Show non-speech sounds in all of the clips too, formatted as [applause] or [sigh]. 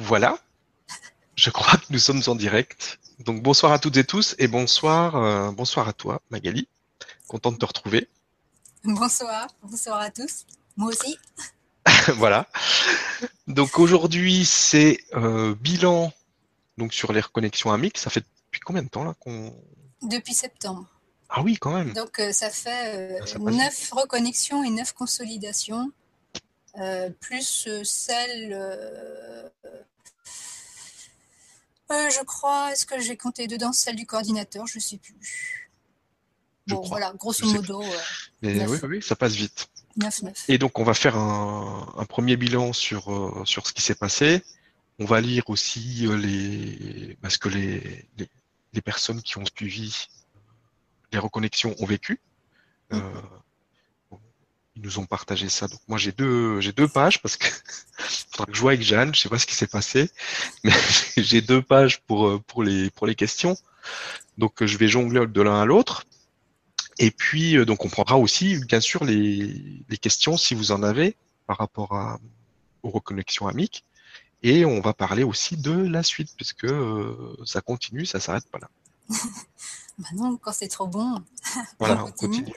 Voilà, je crois que nous sommes en direct. Donc bonsoir à toutes et tous et bonsoir, euh, bonsoir à toi Magali. Content de te retrouver. Bonsoir, bonsoir à tous. Moi aussi. [laughs] voilà. Donc aujourd'hui c'est euh, bilan donc sur les reconnexions amiques. Ça fait depuis combien de temps là qu'on Depuis septembre. Ah oui, quand même. Donc euh, ça fait Ah, neuf reconnexions et neuf consolidations, plus euh, celle, euh, euh, je crois, est-ce que j'ai compté dedans celle du coordinateur? Je sais plus. Je Bon, crois. voilà, grosso modo, euh, Mais Neuf. oui, oui, oui, ça passe vite. 9-9. Et donc on va faire un, un premier bilan sur, euh, sur ce qui s'est passé. On va lire aussi euh, les parce que les, les, les personnes qui ont suivi les reconnexions ont vécu. Euh, bon, ils nous ont partagé ça. Donc moi j'ai deux j'ai deux pages parce que [laughs] faudra que je vois avec Jeanne. Je sais pas ce qui s'est passé, [laughs] mais [laughs] j'ai deux pages pour euh, pour les pour les questions. Donc euh, je vais jongler de l'un à l'autre. Et puis, euh, donc, on prendra aussi, bien sûr, les, les questions, si vous en avez, par rapport à, aux reconnexions amiques. Et on va parler aussi de la suite, puisque euh, ça continue, ça s'arrête pas là. Bah non, quand c'est trop bon. Voilà, On on continue.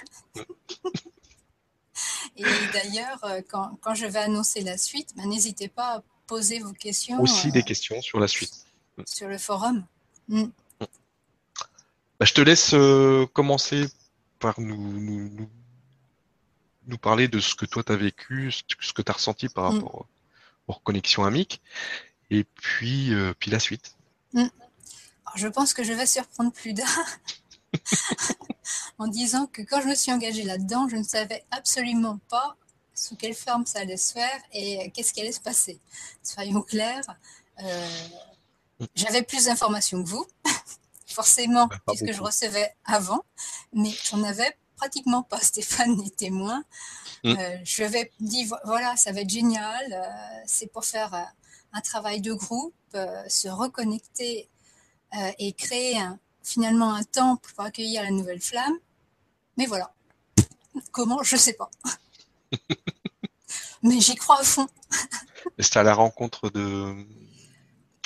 Et d'ailleurs, euh, quand, quand je vais annoncer la suite, bah, n'hésitez pas à poser vos questions Aussi euh, des questions sur la suite. sur le forum. Mm. Bah, je te laisse euh, commencer par nous, nous, nous, nous parler de ce que toi tu as vécu, ce que tu as ressenti par Mm. rapport aux reconnexions amiques, et puis, euh, puis la suite. Alors, je pense que je vais surprendre plus [laughs] d'un [laughs] en disant que quand je me suis engagée là-dedans, je ne savais absolument pas sous quelle forme ça allait se faire et qu'est-ce qui allait se passer. Soyons clairs, euh, j'avais plus d'informations que vous, [laughs] forcément, Bah, puisque je recevais avant, mais j'en avais pratiquement pas. [laughs] Stéphane est témoin. Mm. Euh, je vais dit vo- voilà, ça va être génial. euh, c'est pour faire euh, un travail de groupe, se reconnecter et créer un- finalement un temple pour accueillir la nouvelle flamme. Mais voilà. Comment Je sais pas. [laughs] Mais j'y crois à fond. C'était à la rencontre de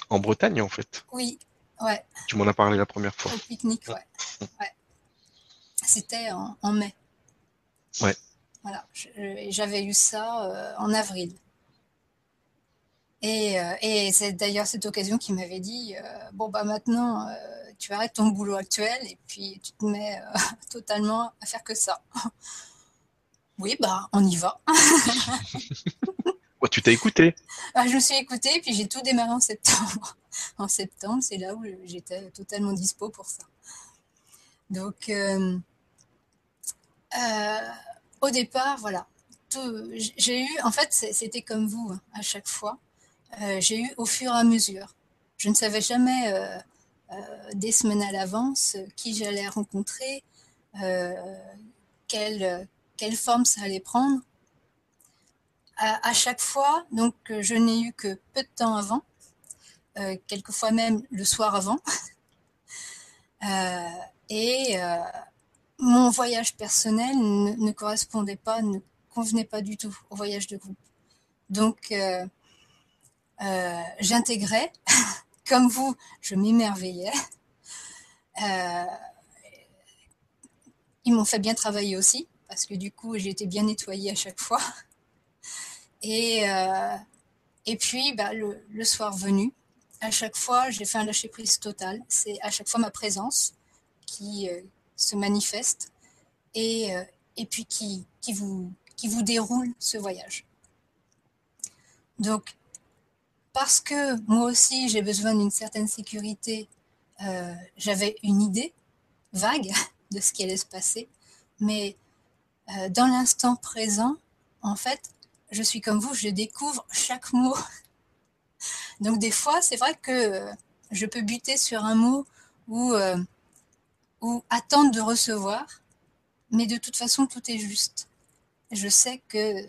en Bretagne en fait. Oui, ouais, Tu m'en as parlé la première fois. au pique-nique, ouais. ouais. C'était en, en mai. Ouais. Voilà, j'avais eu ça euh, en avril. Et, euh, et c'est d'ailleurs cette occasion qui m'avait dit euh, bon bah maintenant euh, tu arrêtes ton boulot actuel et puis tu te mets [laughs] totalement à faire que ça. [laughs] Oui bah on y va. [laughs] Tu t'as écouté. Ah, je me suis écoutée, puis j'ai tout démarré en septembre. En septembre, c'est là où j'étais totalement dispo pour ça. Donc, euh, euh, au départ, voilà. J'ai eu, en fait, c'était comme vous hein, à chaque fois. Euh, j'ai eu au fur et à mesure. Je ne savais jamais euh, euh, des semaines à l'avance qui j'allais rencontrer, quelle, quelle forme ça allait prendre à, chaque fois, donc je n'ai eu que peu de temps avant, quelquefois même le soir avant. [laughs] Et mon voyage personnel ne, correspondait pas, ne convenait pas du tout au voyage de groupe. Donc euh, j'intégrais, [laughs] comme vous, je m'émerveillais. Euh, ils m'ont fait bien travailler aussi, parce que du coup j'ai été bien nettoyée à chaque fois. Et, euh, et puis, bah, le, soir venu, à chaque fois, j'ai fait un lâcher-prise total. C'est à chaque fois ma présence qui se manifeste et, et puis qui, qui, vous, qui vous déroule ce voyage. Donc, parce que moi aussi, j'ai besoin d'une certaine sécurité, euh, j'avais une idée vague [laughs] de ce qui allait se passer, mais euh, dans l'instant présent, en fait, je suis comme vous, je découvre chaque mot. [laughs] Donc des fois, c'est vrai que euh, je peux buter sur un mot ou, ou attendre de recevoir, mais de toute façon, tout est juste. Je sais que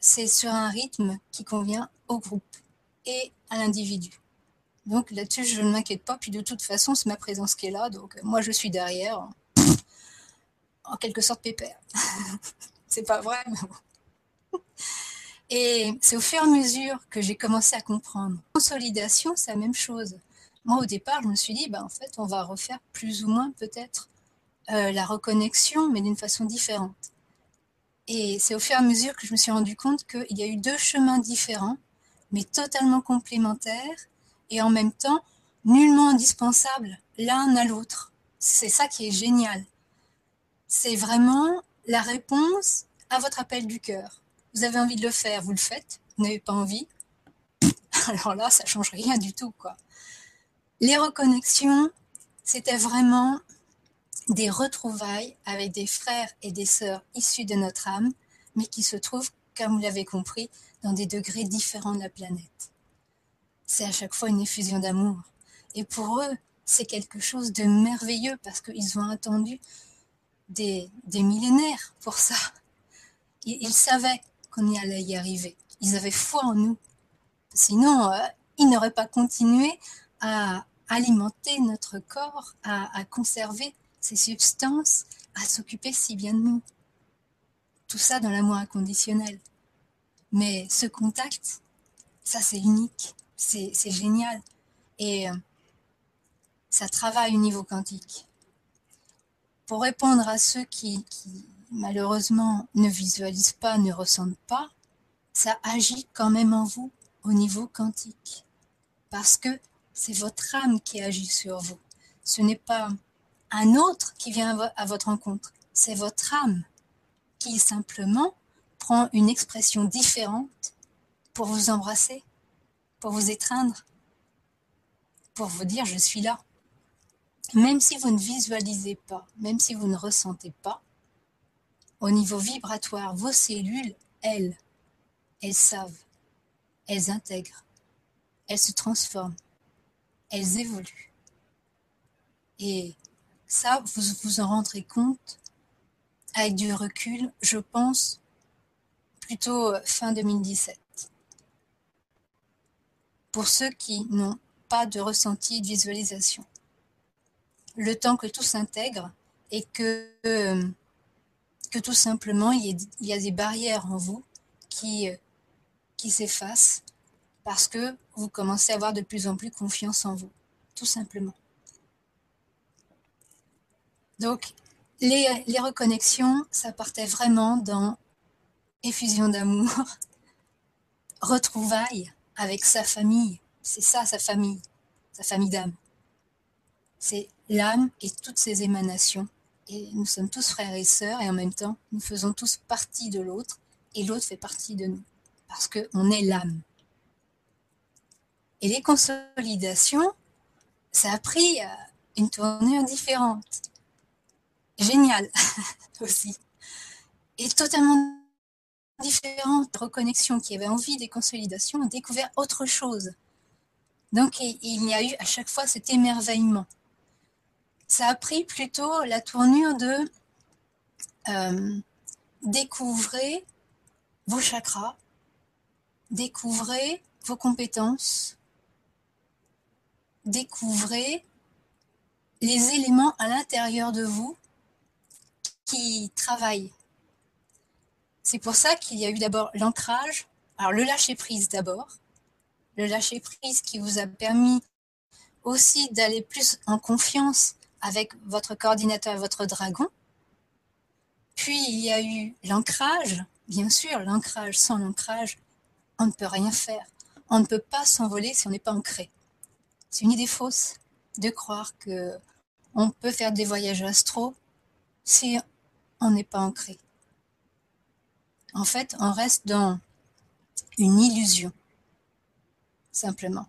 c'est sur un rythme qui convient au groupe et à l'individu. Donc là-dessus, je ne m'inquiète pas. Puis de toute façon, c'est ma présence qui est là. Donc euh, moi, je suis derrière, en, quelque sorte pépère. [laughs] c'est pas vrai, mais bon. Et c'est au fur et à mesure que j'ai commencé à comprendre. Consolidation, c'est la même chose. Moi, au départ, je me suis dit, bah, en fait, on va refaire plus ou moins peut-être euh, la reconnexion, mais d'une façon différente. Et c'est au fur et à mesure que je me suis rendu compte qu'il y a eu deux chemins différents, mais totalement complémentaires, et en même temps nullement indispensables l'un à l'autre. C'est ça qui est génial. C'est vraiment la réponse à votre appel du cœur. Vous avez envie de le faire, vous le faites. Vous n'avez pas envie, [laughs] alors là, ça change rien du tout, quoi. Les reconnexions, c'était vraiment des retrouvailles avec des frères et des sœurs issus de notre âme, mais qui se trouvent, comme vous l'avez compris, dans des degrés différents de la planète. C'est à chaque fois une effusion d'amour. Et pour eux, c'est quelque chose de merveilleux parce qu'ils ont attendu des, millénaires pour ça. Ils, savaient qu'on y allait y arriver. Ils avaient foi en nous. Sinon, euh, ils n'auraient pas continué à alimenter notre corps, à, conserver ces substances, à s'occuper si bien de nous. Tout ça dans l'amour inconditionnel. Mais ce contact, ça c'est unique, c'est génial. Et euh, ça travaille au niveau quantique. Pour répondre à ceux qui, qui malheureusement ne visualisent pas, ne ressentent pas, ça agit quand même en vous au niveau quantique. Parce que c'est votre âme qui agit sur vous. Ce n'est pas un autre qui vient à votre rencontre, c'est votre âme qui simplement prend une expression différente pour vous embrasser, pour vous étreindre, pour vous dire je suis là. Même si vous ne visualisez pas, même si vous ne ressentez pas, au niveau vibratoire, vos cellules, elles, elles savent, elles intègrent, elles se transforment elles évoluent. Et ça, vous vous en rendrez compte avec du recul, je pense, plutôt fin 2017. Pour ceux qui n'ont pas de ressenti de visualisation. Le temps que tout s'intègre et que, que tout simplement il y, a, des barrières en vous qui, qui s'effacent parce que vous commencez à avoir de plus en plus confiance en vous, tout simplement. Donc, les, reconnexions, ça partait vraiment dans effusion d'amour, [laughs] retrouvailles avec sa famille. C'est ça, sa famille, sa famille d'âme. C'est l'âme et toutes ses émanations. Et nous sommes tous frères et sœurs et en même temps, nous faisons tous partie de l'autre et l'autre fait partie de nous. Parce qu'on est l'âme. Et les consolidations, ça a pris euh, une tournure différente. Génial [laughs] aussi. Et totalement différente. Reconnexion qui avait envie des consolidations ont découvert autre chose. Donc il y a eu à chaque fois cet émerveillement. Ça a pris plutôt la tournure de euh, découvrir vos chakras, découvrir vos compétences, découvrez les éléments à l'intérieur de vous qui travaillent. C'est pour ça qu'il y a eu d'abord l'ancrage, alors le lâcher-prise d'abord, le lâcher-prise qui vous a permis aussi d'aller plus en confiance avec votre coordinateur votre dragon. Puis il y a eu l'ancrage, bien sûr, l'ancrage, sans l'ancrage, on ne peut rien faire. On ne peut pas s'envoler si on n'est pas ancré. C'est une idée fausse de croire que on peut faire des voyages astro si on n'est pas ancré. En fait, on reste dans une illusion, simplement.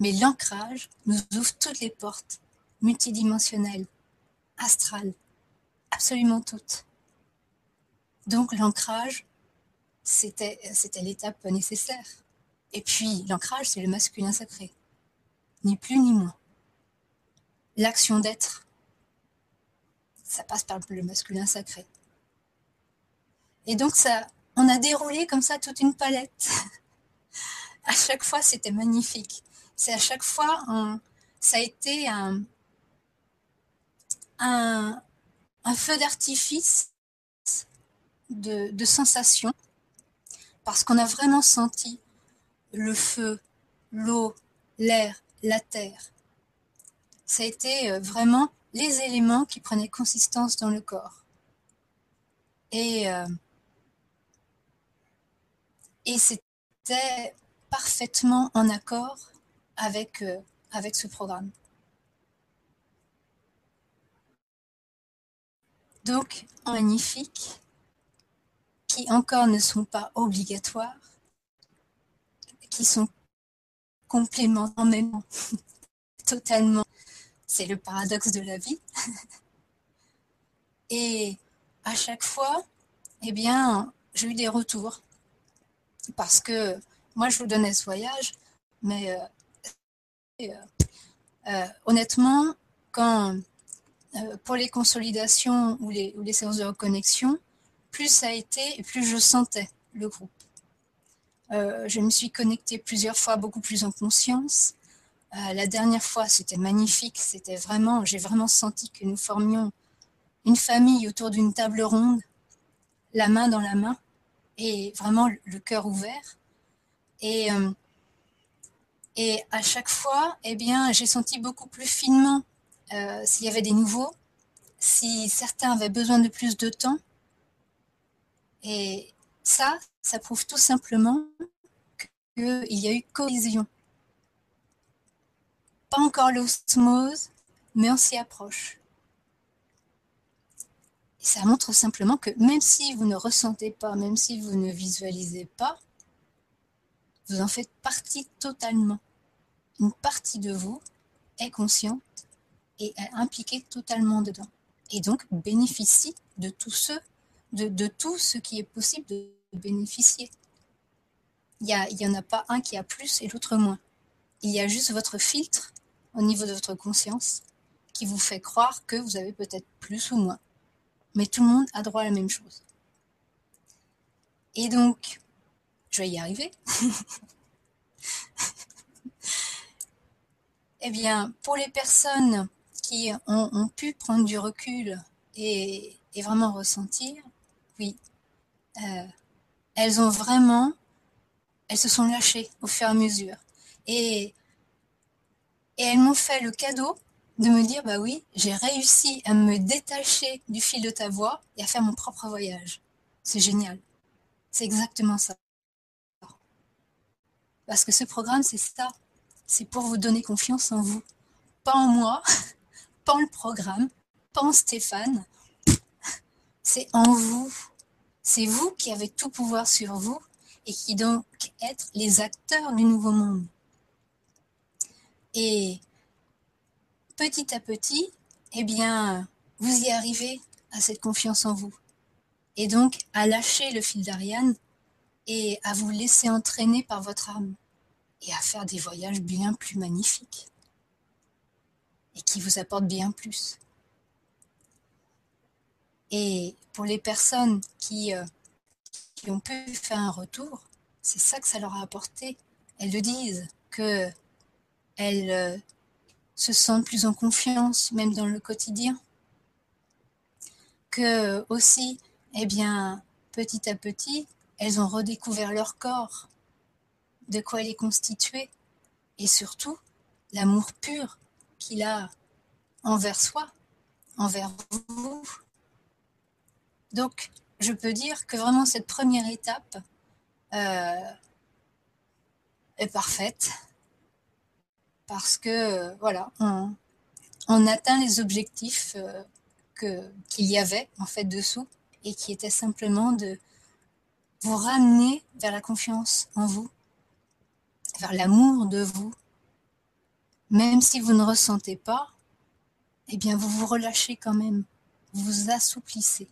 Mais l'ancrage nous ouvre toutes les portes multidimensionnelles, astrales, absolument toutes. Donc l'ancrage, c'était l'étape nécessaire. Et puis l'ancrage, c'est le masculin sacré ni plus ni moins. L'action d'être, ça passe par le masculin sacré. Et donc ça, on a déroulé comme ça toute une palette. [laughs] à chaque fois, c'était magnifique. C'est à chaque fois, ça a été un, feu d'artifice de, de sensations parce qu'on a vraiment senti le feu, l'eau, l'air, la terre. Ça a été euh, vraiment les éléments qui prenaient consistance dans le corps. Et, euh, et c'était parfaitement en accord avec, euh, avec ce programme. Donc, magnifique, qui encore ne sont pas obligatoires, qui sont complémentaires [laughs] totalement. C'est le paradoxe de la vie. [laughs] Et à chaque fois, eh bien, j'ai eu des retours. Parce que moi, je vous donnais ce voyage, mais euh, euh, euh, honnêtement, quand pour les consolidations ou les, séances de reconnexion, plus ça a été et plus je sentais le groupe. je me suis connectée plusieurs fois, beaucoup plus en conscience. la dernière fois, c'était magnifique. C'était vraiment, j'ai vraiment senti que nous formions une famille autour d'une table ronde, la main dans la main, et vraiment le cœur ouvert. Et, euh, et à chaque fois, eh bien, j'ai senti beaucoup plus finement euh, s'il y avait des nouveaux, si certains avaient besoin de plus de temps. Et ça, ça prouve tout simplement qu'il y a eu cohésion. Pas encore l'osmose, mais on s'y approche. Ça montre simplement que même si vous ne ressentez pas, même si vous ne visualisez pas, vous en faites partie totalement. Une partie de vous est consciente et est impliquée totalement dedans. Et donc bénéficie de tout ce, de, tout ce qui est possible de bénéficier. Il n'y en a pas un qui a plus et l'autre moins. Il y a juste votre filtre au niveau de votre conscience qui vous fait croire que vous avez peut-être plus ou moins. Mais tout le monde a droit à la même chose. Et donc, je vais y arriver. [laughs] eh bien, pour les personnes qui ont, pu prendre du recul et, vraiment ressentir, oui, euh, elles ont vraiment, elles se sont lâchées au fur et à mesure. Et, et elles m'ont fait le cadeau de me dire, bah oui, j'ai réussi à me détacher du fil de ta voix et à faire mon propre voyage. C'est génial. C'est exactement ça. Parce que ce programme, c'est ça. C'est pour vous donner confiance en vous. Pas en moi, [laughs] pas en le programme, pas en Stéphane. [laughs] C'est en vous. C'est vous qui avez tout pouvoir sur vous et qui donc être les acteurs du nouveau monde. Et petit à petit, eh bien, vous y arrivez à cette confiance en vous. Et donc à lâcher le fil d'Ariane et à vous laisser entraîner par votre âme et à faire des voyages bien plus magnifiques et qui vous apportent bien plus. Et pour les personnes qui, euh, qui ont pu faire un retour, c'est ça que ça leur a apporté. Elles le disent, que elles euh, se sentent plus en confiance, même dans le quotidien. Que aussi, eh bien, petit à petit, elles ont redécouvert leur corps, de quoi il est constitué, et surtout l'amour pur qu'il a envers soi, envers vous. Donc, je peux dire que vraiment cette première étape euh, est parfaite parce que voilà, on, atteint les objectifs euh, qu'il y avait en fait dessous et qui était simplement de vous ramener vers la confiance en vous, vers l'amour de vous. Même si vous ne ressentez pas, eh bien vous vous relâchez quand même, vous vous assouplissez.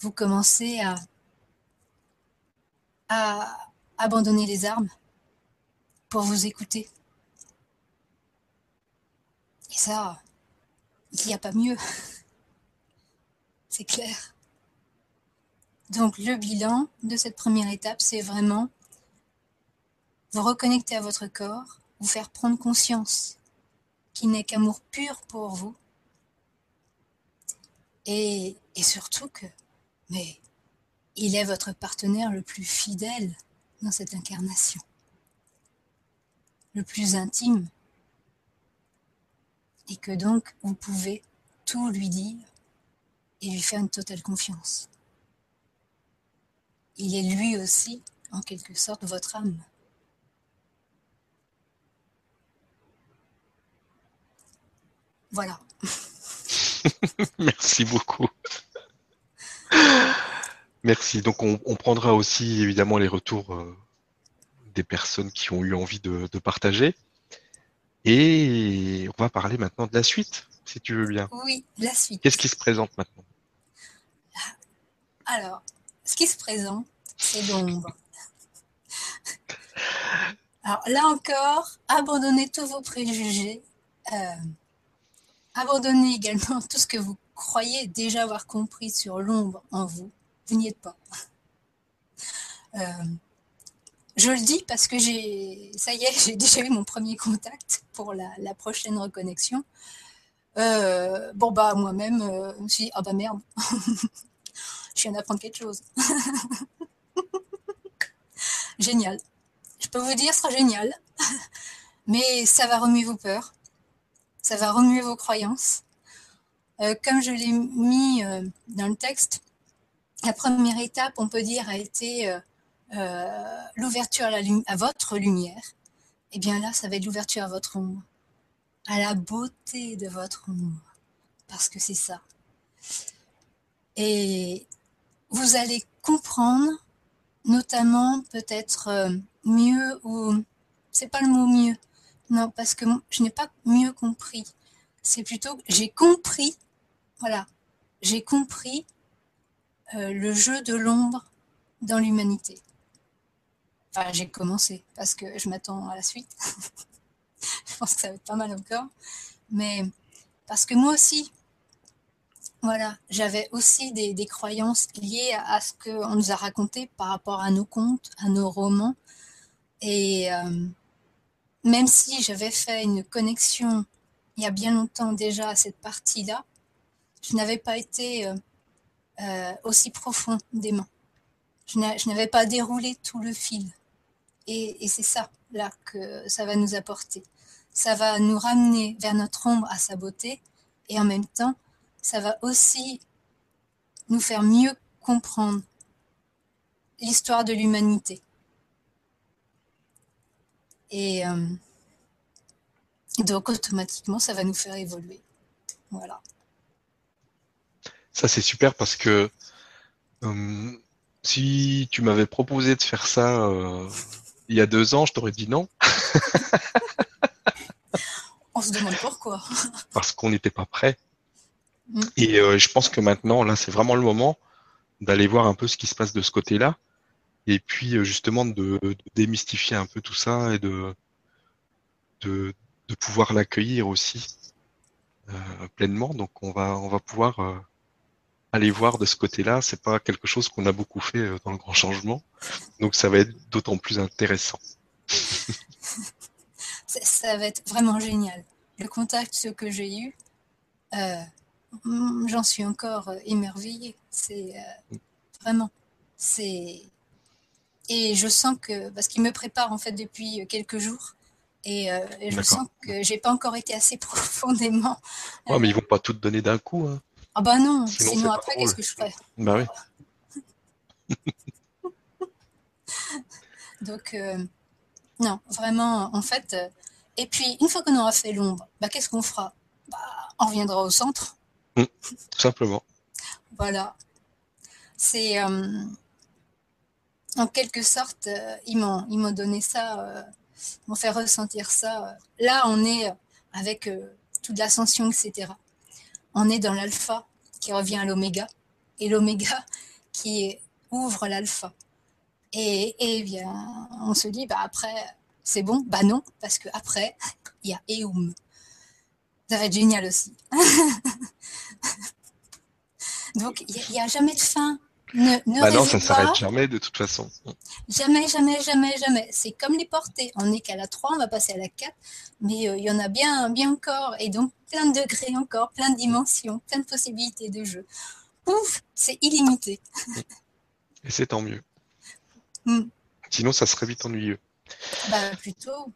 Vous commencez à abandonner les armes pour vous écouter. Et ça, il n'y a pas mieux. [laughs] C'est clair. Donc le bilan de cette première étape, c'est vraiment vous reconnecter à votre corps, vous faire prendre conscience qu'il n'est qu'amour pur pour vous. Et, et surtout que, mais il est votre partenaire le plus fidèle dans cette incarnation, le plus intime, et que donc vous pouvez tout lui dire et lui faire une totale confiance. Il est lui aussi, en quelque sorte, votre âme. Voilà. [laughs] Merci beaucoup. [laughs] Merci. Donc on, prendra aussi évidemment les retours euh, des personnes qui ont eu envie de, partager. Et on va parler maintenant de la suite, si tu veux bien. Oui, la suite. Qu'est-ce qui se présente maintenant? Alors, ce qui se présente, c'est l'ombre. [laughs] Alors là encore, abandonnez tous vos préjugés. Euh, Abandonnez également tout ce que vous croyez déjà avoir compris sur l'ombre en vous. Vous n'y êtes pas. Euh, je le dis parce que j'ai, ça y est, [laughs] j'ai déjà eu mon premier contact pour la, prochaine reconnexion. Euh, bon bah moi-même, euh, je me suis dit ah bah merde, [laughs] je viens d'apprendre quelque chose. [laughs] génial. Je peux vous dire, ce sera génial, mais ça va remuer vos peurs ça va remuer vos croyances. Euh, comme je l'ai mis dans le texte, la première étape, on peut dire, a été l'ouverture à, votre lumière. Et eh bien là, ça va être l'ouverture à votre ombre, à la beauté de votre ombre, parce que c'est ça. Et vous allez comprendre, notamment peut-être mieux ou c'est pas le mot mieux, non, parce que je n'ai pas mieux compris. C'est plutôt j'ai compris, voilà, j'ai compris euh, le jeu de l'ombre dans l'humanité. Enfin, j'ai commencé parce que je m'attends à la suite. [laughs] je pense que ça va être pas mal encore. Mais parce que moi aussi, voilà, j'avais aussi des, croyances liées à, ce qu'on nous a raconté par rapport à nos contes, à nos romans. Et. Euh, même si j'avais fait une connexion il y a bien longtemps déjà à cette partie-là, je n'avais pas été euh, euh, aussi profondément. Je n'avais pas déroulé tout le fil. Et, c'est ça, là, que ça va nous apporter. Ça va nous ramener vers notre ombre à sa beauté. Et en même temps, ça va aussi nous faire mieux comprendre l'histoire de l'humanité. Et euh, donc automatiquement, ça va nous faire évoluer. Voilà. Ça, c'est super parce que euh, si tu m'avais proposé de faire ça euh, il y a deux ans, je t'aurais dit non. On se demande pourquoi. parce qu'on n'était pas prêt. Mm. Et je pense que maintenant, là, c'est vraiment le moment d'aller voir un peu ce qui se passe de ce côté-là et puis euh, justement de, démystifier un peu tout ça et de, de, pouvoir l'accueillir aussi euh, pleinement. Donc on va on va pouvoir euh, aller voir de ce côté-là. C'est pas quelque chose qu'on a beaucoup fait dans le grand changement, donc ça va être d'autant plus intéressant. [laughs] ça, va être vraiment génial. Le contact que j'ai eu, j'en suis encore émerveillée. C'est vraiment, c'est et je sens que, parce qu'il me prépare en fait depuis quelques jours, et, euh, je sens que j'ai pas encore été assez [laughs] profondément. Ouais, mais ils vont pas tout donner d'un coup. Hein. Ah bah non, sinon, après, qu'est-ce que je ferais? Bah oui. [laughs] Donc, euh, non, vraiment, en fait. Euh, et puis, une fois qu'on aura fait l'ombre, bah, qu'est-ce qu'on fera? Bah, On reviendra au centre. Mmh, tout simplement. Voilà. C'est en quelque sorte, euh, ils m'ont ils m'ont donné ça, euh, m'ont fait ressentir ça. Là, on est avec euh, toute l'ascension, etc. On est dans l'alpha qui revient à l'oméga et l'oméga qui ouvre l'alpha. Et, et, bien, on se dit, bah après, c'est bon, bah non, parce que après, il y a Eum. Ça va être génial aussi. [laughs] Donc, il n'y a, a, jamais de fin ne, bah non, ça ne s'arrête jamais de toute façon. Jamais, jamais, jamais, jamais. C'est comme les portées. On n'est qu'à la 3, on va passer à la 4, mais euh, il y en a bien, bien encore. Et donc, plein de degrés encore, plein de dimensions, plein de possibilités de jeu. Ouf, c'est illimité. Et c'est tant mieux. [laughs] Mm. Sinon, ça serait vite ennuyeux. Bah, plutôt.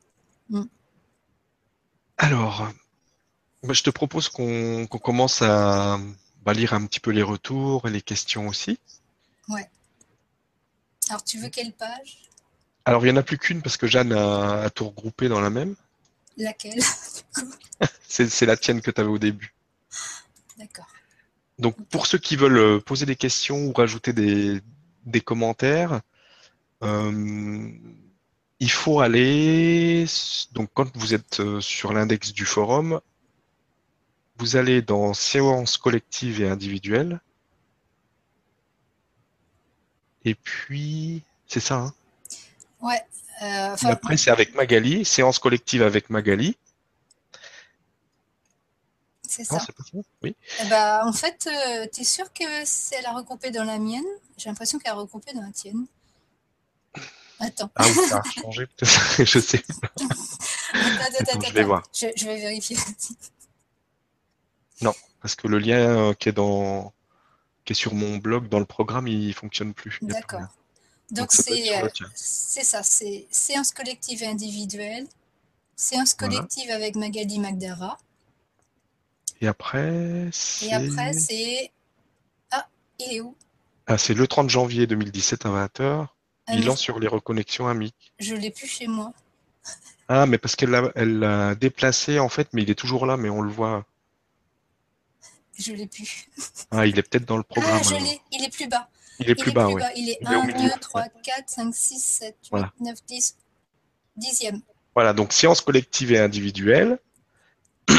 Alors, bah, je te propose qu'on qu'on commence à bah, lire un petit peu les retours et les questions aussi. Ouais. Alors, tu veux quelle page? Alors, il n'y en a plus qu'une parce que Jeanne a, a tout regroupé dans la même. Laquelle [laughs] C'est la tienne que tu avais au début. D'accord. Donc, pour ceux qui veulent euh, poser des questions ou rajouter des, des commentaires, euh, il faut aller, donc quand vous êtes euh, sur l'index du forum, vous allez dans séances collectives et individuelles. Et puis, c'est ça, hein Ouais. euh, Après, c'est avec Magali, séance collective avec Magali. c'est Non, ça. c'est pas ça Oui. Eh bah, en fait, euh, t'es sûr que c'est elle a recoupé dans la mienne? J'ai l'impression qu'elle a recoupé dans la tienne. Attends, Ah oui, ça a changé, peut-être. [laughs] je sais. attends, [laughs] attends, Attends, attends, je vais voir. Je, je vais vérifier. Parce que le lien euh, qui est dans, qui est sur mon blog, dans le programme, il fonctionne plus. D'accord. Donc, c'est euh, c'est ça, c'est séance collective et individuelle, séance Voilà. collective avec Magali Magdara, Et après, et après c'est... Ah, il est où? Ah, c'est le 30 janvier 2017 à 20h. Ah, Bilan sur les reconnexions amiques. Je l'ai plus chez moi. Ah, mais parce qu'elle l'a elle l'a déplacé en fait, mais il est toujours là, mais on le voit. Je l'ai plus. Ah, il est peut-être dans le programme. Ah, je l'ai, il est plus bas. Il est plus bas, ouais. Il est Il est au 1, milieu, 2, 3, 4, 5, 6, 7, 8, Voilà. 9, 10. Dixième. Voilà, donc séance collective et individuelle. [clears throat]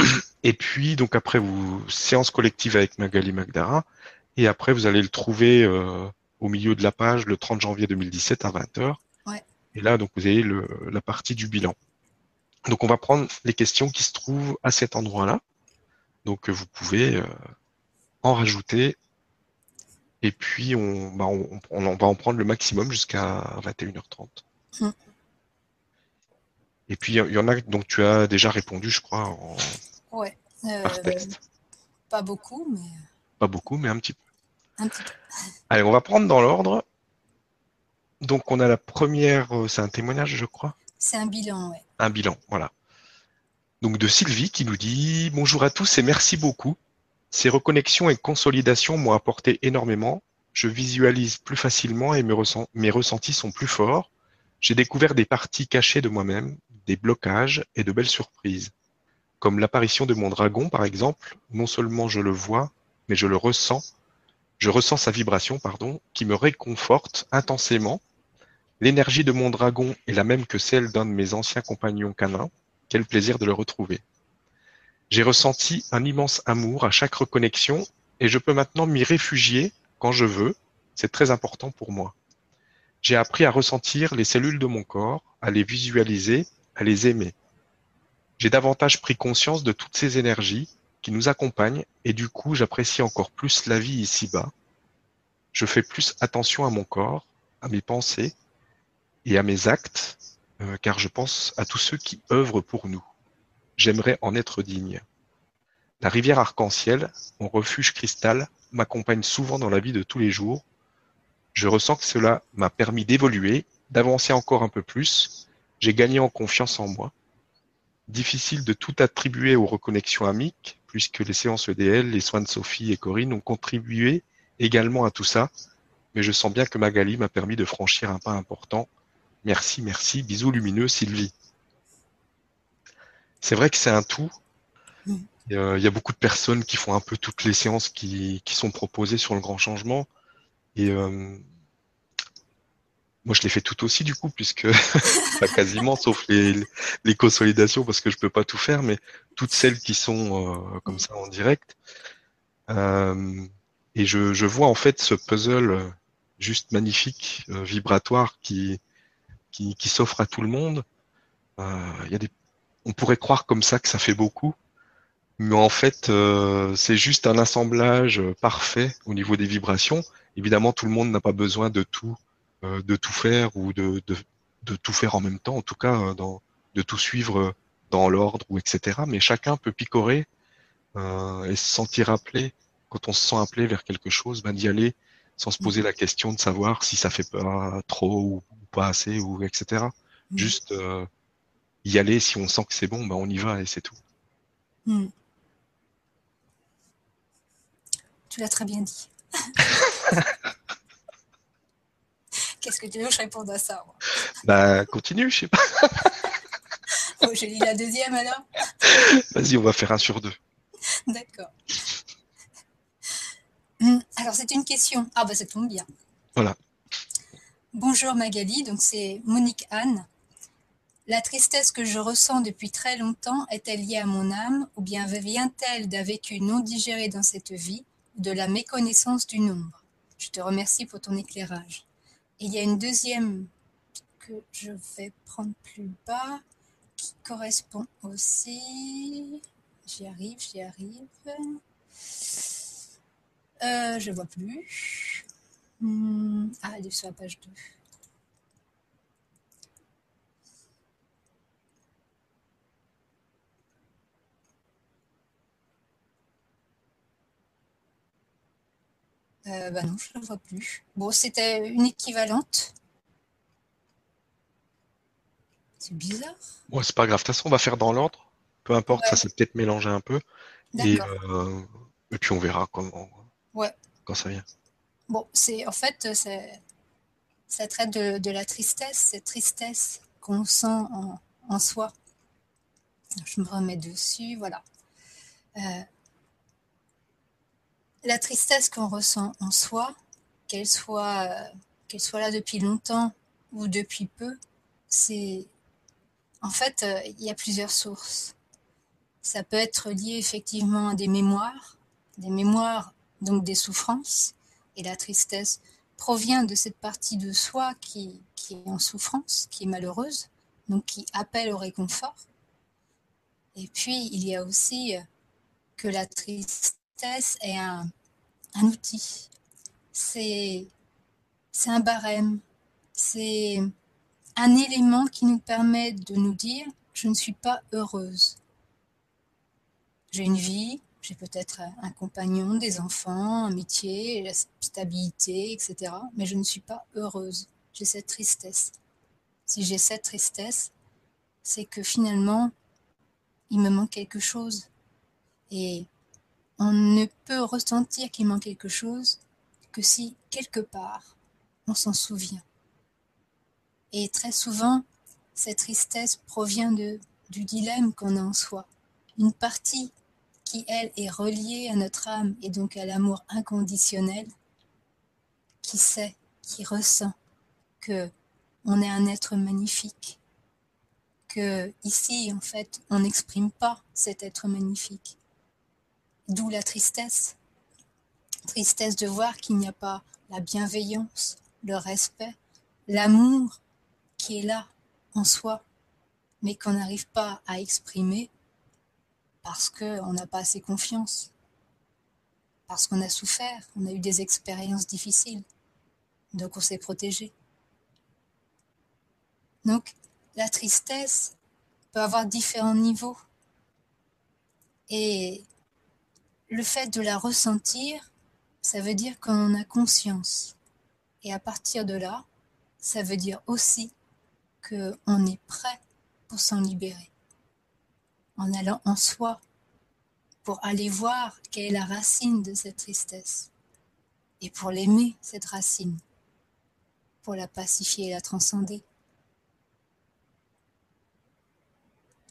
Et puis, donc après, vous séance collective avec Magali Magdara. Et après, vous allez le trouver euh, au milieu de la page le 30 janvier 2017 à 20h. Ouais. Et là, donc, vous avez le, la partie du bilan. Donc, on va prendre les questions qui se trouvent à cet endroit-là. Donc, vous pouvez euh, en rajouter. Et puis, on, bah, on, on- on va en prendre le maximum jusqu'à 21h30. Hmm. Et puis, il y en a, donc tu as déjà répondu, je crois, en, Ouais. Euh, par texte. pas beaucoup, mais Pas beaucoup, mais un petit peu. un petit peu. [laughs] Allez, on va prendre dans l'ordre. Donc, on a la première, euh, c'est un témoignage, je crois. C'est un bilan, ouais. Un bilan, voilà. Donc de Sylvie qui nous dit Bonjour à tous et merci beaucoup. Ces reconnexions et consolidations m'ont apporté énormément. Je visualise plus facilement et mes, ressent- mes ressentis sont plus forts. J'ai découvert des parties cachées de moi-même, des blocages et de belles surprises. Comme l'apparition de mon dragon, par exemple, non seulement je le vois, mais je le ressens. Je ressens sa vibration, pardon, qui me réconforte intensément. L'énergie de mon dragon est la même que celle d'un de mes anciens compagnons canins. Quel plaisir de le retrouver. J'ai ressenti un immense amour à chaque reconnexion et je peux maintenant m'y réfugier quand je veux. C'est très important pour moi. J'ai appris à ressentir les cellules de mon corps, à les visualiser, à les aimer. J'ai davantage pris conscience de toutes ces énergies qui nous accompagnent et du coup j'apprécie encore plus la vie ici-bas. Je fais plus attention à mon corps, à mes pensées et à mes actes euh, car je pense à tous ceux qui œuvrent pour nous. J'aimerais en être digne. La rivière arc-en-ciel, mon refuge cristal, m'accompagne souvent dans la vie de tous les jours. Je ressens que cela m'a permis d'évoluer, d'avancer encore un peu plus. J'ai gagné en confiance en moi. Difficile de tout attribuer aux reconnexions amiques, puisque les séances EDL, les soins de Sophie et Corinne ont contribué également à tout ça, mais je sens bien que Magali m'a permis de franchir un pas important Merci, merci. Bisous lumineux, Sylvie. C'est vrai que c'est un tout. Euh, Il y a beaucoup de personnes qui font un peu toutes les séances qui, sont proposées sur le grand changement. Et euh, moi, je les fais toutes aussi du coup, puisque [laughs] pas quasiment, sauf les, les consolidations, parce que je peux pas tout faire, mais toutes celles qui sont euh, comme ça en direct. Et je, je vois en fait ce puzzle juste magnifique, vibratoire, qui, qui, qui s'offre à tout le monde. Euh, y a des, on pourrait croire comme ça que ça fait beaucoup, mais en fait, euh, c'est juste un assemblage parfait au niveau des vibrations. Évidemment, tout le monde n'a pas besoin de tout, euh, de tout faire ou de, de, de tout faire en même temps, en tout cas, euh, dans, de tout suivre dans l'ordre ou etc. Mais chacun peut picorer euh, et se sentir appelé. Quand on se sent appelé vers quelque chose, ben, d'y aller sans se poser la question de savoir si ça fait pas trop ou pas assez ou etc. Mm. Juste euh, y aller si on sent que c'est bon, ben on y va et c'est tout. Hmm. Tu l'as très bien dit. [laughs] Qu'est-ce que tu veux que je réponde à ça moi? Bah continue, je sais pas. [laughs] Oh, J'ai dit la deuxième alors Vas-y, on va faire un sur deux. D'accord. Hmm, Alors c'est une question. Ah bah ça tombe bien. Voilà. Bonjour Magali, donc c'est Monique Anne. La tristesse que je ressens depuis très longtemps est-elle liée à mon âme ou bien vient-elle d'un vécu non digéré dans cette vie ou de la méconnaissance du nombre? Je te remercie pour ton éclairage. Et il y a une deuxième que je vais prendre plus bas qui correspond aussi. J'y arrive, j'y arrive. Euh, je vois plus. Ah, elle est sur la page 2. Euh, bah non, je ne la vois plus. Bon, c'était une équivalente. C'est bizarre. Bon, c'est pas grave. De toute façon, on va faire dans l'ordre. Peu importe, ça s'est peut-être mélangé un peu. Et, euh, et puis on verra comment, Ouais. quand ça vient. Bon, c'est en fait, c'est- ça traite de, la tristesse, cette tristesse qu'on sent en, soi. Je me remets dessus, voilà. Euh, la tristesse qu'on ressent en soi, qu'elle soit, euh, soit là depuis longtemps ou depuis peu, c'est en fait, euh, il y a plusieurs sources. Ça peut être lié effectivement à des mémoires, des mémoires donc des souffrances, et la tristesse provient de cette partie de soi qui, est en souffrance, qui est malheureuse, donc qui appelle au réconfort. Et puis, il y a aussi euh, que la tristesse est un, outil. C'est un barème. C'est un élément qui nous permet de nous dire je ne suis pas heureuse. J'ai une vie, j'ai peut-être un compagnon, des enfants, un métier, la stabilité, etc. Mais je ne suis pas heureuse. J'ai cette tristesse. Si j'ai cette tristesse, c'est que finalement, il me manque quelque chose. Et on ne peut ressentir qu'il manque quelque chose que si, quelque part, on s'en souvient. Et très souvent, cette tristesse provient de, du dilemme qu'on a en soi. Une partie qui, elle, est reliée à notre âme et donc à l'amour inconditionnel, qui sait, qui ressent que on est un être magnifique, que ici, en fait, on n'exprime pas cet être magnifique. D'où la tristesse. Tristesse de voir qu'il n'y a pas la bienveillance, le respect, l'amour qui est là en soi, mais qu'on n'arrive pas à exprimer parce qu'on n'a pas assez confiance, parce qu'on a souffert, on a eu des expériences difficiles, donc on s'est protégé. Donc la tristesse peut avoir différents niveaux et le fait de la ressentir, ça veut dire qu'on en a conscience. Et à partir de là, ça veut dire aussi qu'on est prêt pour s'en libérer. En allant en soi, pour aller voir quelle est la racine de cette tristesse. Et pour l'aimer, cette racine. Pour la pacifier et la transcender.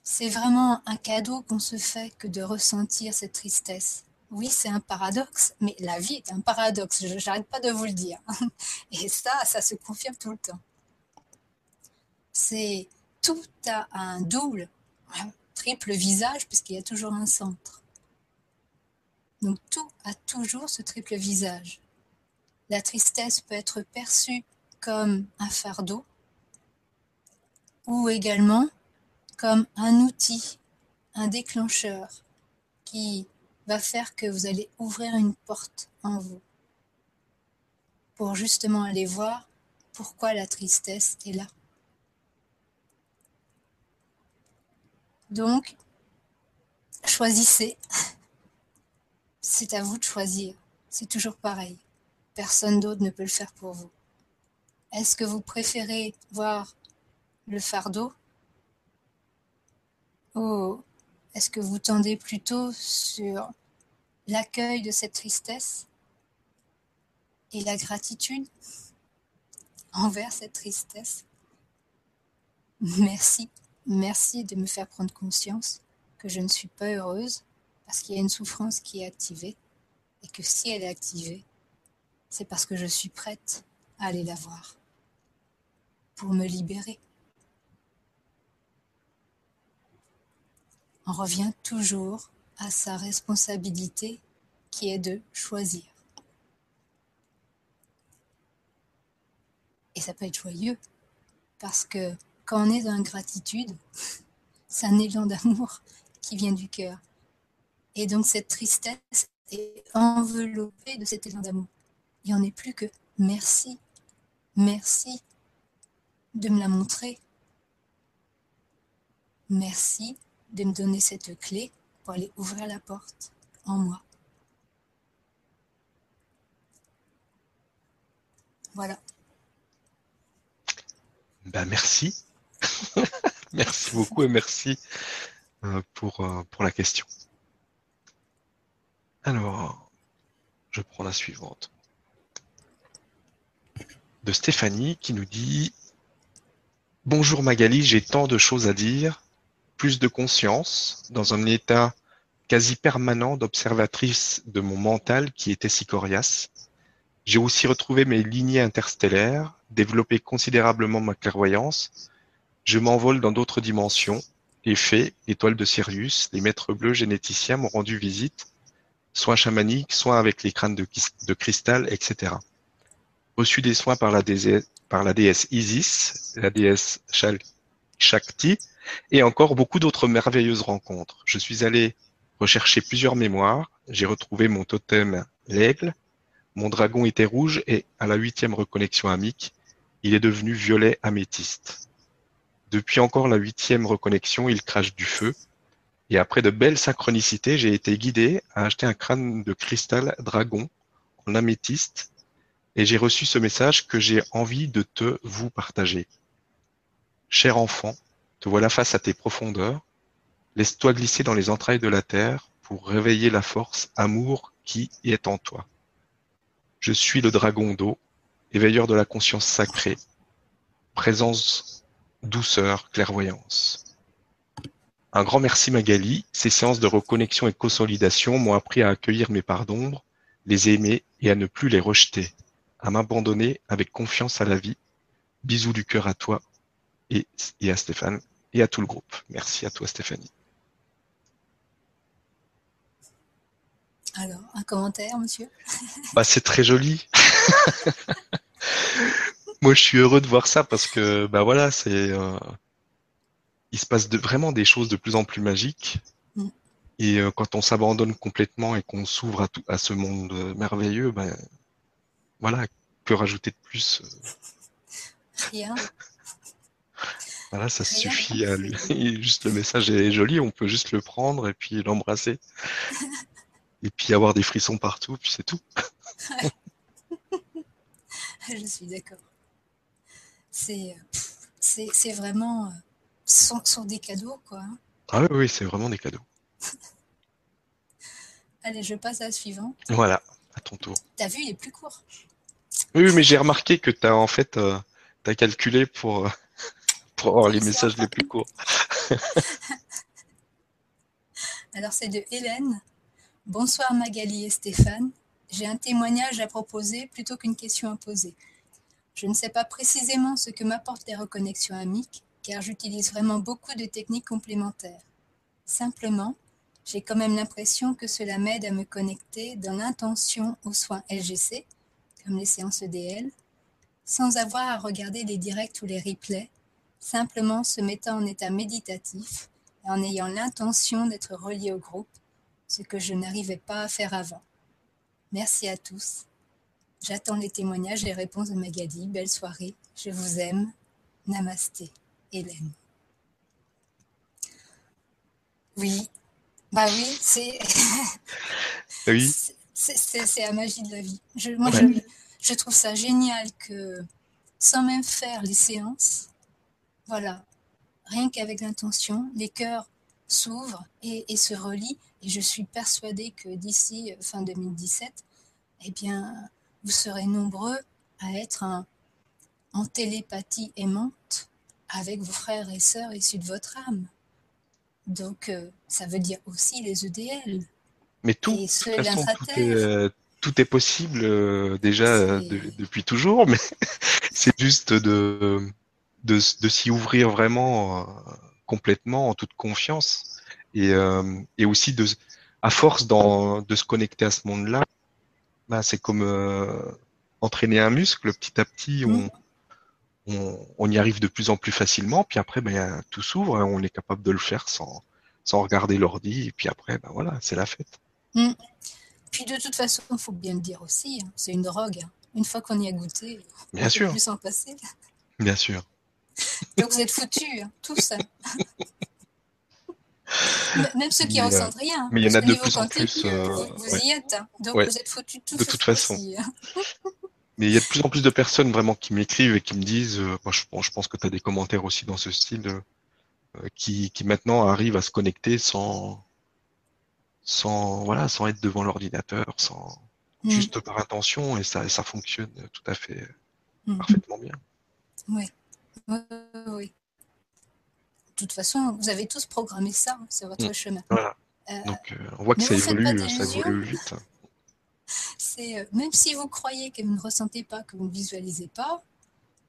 C'est vraiment un cadeau qu'on se fait que de ressentir cette tristesse. Oui, c'est un paradoxe, mais la vie est un paradoxe, je n'arrête pas de vous le dire. [laughs] Et ça, ça se confirme tout le temps. C'est tout a un double, triple visage, puisqu'il y a toujours un centre. Donc tout a toujours ce triple visage. La tristesse peut être perçue comme un fardeau ou également comme un outil, un déclencheur qui va faire que vous allez ouvrir une porte en vous pour justement aller voir pourquoi la tristesse est là. Donc, choisissez. C'est à vous de choisir. C'est toujours pareil. personne d'autre ne peut le faire pour vous. Est-ce que vous préférez voir le fardeau? Ou est-ce que vous tendez plutôt sur l'accueil de cette tristesse et la gratitude envers cette tristesse? Merci, merci de me faire prendre conscience que je ne suis pas heureuse parce qu'il y a une souffrance qui est activée et que si elle est activée, c'est parce que je suis prête à aller la voir pour me libérer. On revient toujours à sa responsabilité qui est de choisir. Et ça peut être joyeux parce que quand on est dans gratitude, c'est un élan d'amour qui vient du cœur. Et donc cette tristesse est enveloppée de cet élan d'amour. Il n'y en est plus que merci, merci de me la montrer. Merci de me donner cette clé pour aller ouvrir la porte en moi. Voilà. Ben merci. [laughs] merci beaucoup et merci euh, pour, euh, pour la question. Alors, je prends la suivante. De Stéphanie qui nous dit Bonjour Magali, j'ai tant de choses à dire, plus de conscience, dans un état quasi permanent d'observatrice de mon mental qui était si coriace. J'ai aussi retrouvé mes lignées interstellaires, développé considérablement ma clairvoyance. Je m'envole dans d'autres dimensions. Les fées, l'étoile de Sirius, les maîtres bleus généticiens m'ont rendu visite, soit chamaniques, soit avec les crânes de, cristal, etc. Reçu des soins par la, par la déesse Isis, la déesse Shakti, et encore beaucoup d'autres merveilleuses rencontres. Je suis allé rechercher plusieurs mémoires, j'ai retrouvé mon totem l'aigle, mon dragon était rouge et à la huitième reconnexion amique, il est devenu violet améthyste. Depuis encore la huitième reconnexion, il crache du feu, et après de belles synchronicités, j'ai été guidé à acheter un crâne de cristal dragon en améthyste et j'ai reçu ce message que j'ai envie de te vous partager. Cher enfant, te voilà face à tes profondeurs. Laisse-toi glisser dans les entrailles de la terre pour réveiller la force amour qui est en toi. Je suis le dragon d'eau, éveilleur de la conscience sacrée, présence, douceur, clairvoyance. Un grand merci Magali. Ces séances de reconnexion et consolidation m'ont appris à accueillir mes parts d'ombre, les aimer et à ne plus les rejeter à m'abandonner avec confiance à la vie. Bisous du cœur à toi et, à Stéphane et à tout le groupe. Merci à toi Stéphanie. Alors, un commentaire, monsieur? Bah, C'est très joli. [laughs] Moi, je suis heureux de voir ça parce que, bah voilà, c'est, euh, il se passe vraiment des choses de plus en plus magiques. Mm. Et euh, quand on s'abandonne complètement et qu'on s'ouvre à, à, ce monde merveilleux, ben, voilà, que rajouter de plus euh. Rien. [laughs] Voilà, ça suffit à lui. [laughs] Juste le message est joli, on peut juste le prendre et puis l'embrasser. [laughs] et puis avoir des frissons partout, puis c'est tout. Je suis d'accord. C'est, c'est, vraiment. Euh, sont, sont, des cadeaux, quoi. Hein. Ah oui, oui, c'est vraiment des cadeaux. [laughs] Allez, je passe à la suivante. Voilà, à ton tour. T'as vu, il est plus court. Oui, mais j'ai remarqué que tu as en fait euh, as calculé pour, euh, [laughs] pour avoir les messages les plus courts. [laughs] Alors c'est de Hélène. Bonsoir Magali et Stéphane. J'ai un témoignage à proposer plutôt qu'une question à poser. Je ne sais pas précisément ce que m'apportent les reconnexions amiques, car j'utilise vraiment beaucoup de techniques complémentaires. Simplement, j'ai quand même l'impression que cela m'aide à me connecter dans l'intention aux soins LGC, comme les séances EDL, sans avoir à regarder les directs ou les replays, simplement se mettant en état méditatif et en ayant l'intention d'être relié au groupe, ce que je n'arrivais pas à faire avant. Merci à tous. J'attends les témoignages et les réponses de Magali. Belle soirée. Je vous aime. Namasté. Hélène. Oui. Bah oui, c'est. oui. [laughs] c'est la magie de la vie. Je, je trouve ça génial que sans même faire les séances, voilà, rien qu'avec l'intention, les cœurs s'ouvrent et, se relient. Et je suis persuadée que d'ici fin 2017, eh bien, vous serez nombreux à être en télépathie aimante avec vos frères et sœurs issus de votre âme. Donc, euh, ça veut dire aussi les EDL. Mais tout, euh, tout, est, possible euh, déjà depuis toujours, mais [laughs] c'est juste de, de, s'y ouvrir vraiment complètement, en toute confiance. Et, et aussi, de, à force de se connecter à ce monde-là, bah, c'est comme entraîner un muscle. Petit à petit, on, mm on, y arrive de plus en plus facilement. Puis après, ben, tout s'ouvre, on est capable de le faire sans, sans regarder l'ordi. Et puis après, ben voilà, c'est la fête. Mm. Puis de toute façon, il faut bien le dire aussi, hein, c'est une drogue. Hein. Une fois qu'on y a goûté, bien on sûr. peut plus s'en passer. Bien sûr. Donc vous êtes foutus, hein, tous. [laughs] Même ceux qui ne ressentent rien. Mais il y en a de plus en plus. Euh, vous, y êtes. Donc vous êtes foutus. De toute façon. Mais il y a de plus en plus de personnes vraiment qui m'écrivent et qui me disent, euh, moi je, je, pense que tu as des commentaires aussi dans ce style, euh, qui, qui, maintenant arrivent à se connecter sans, sans, voilà, sans être devant l'ordinateur, sans mm. juste par intention et ça, ça fonctionne tout à fait mm. parfaitement bien. Oui. oui, oui. De toute façon, vous avez tous programmé ça, hein, c'est votre mm. chemin. Voilà. Euh, Donc on voit que ça évolue, ça évolue vite [laughs] c'est euh, même si vous croyez que vous ne ressentez pas, que vous ne visualisez pas,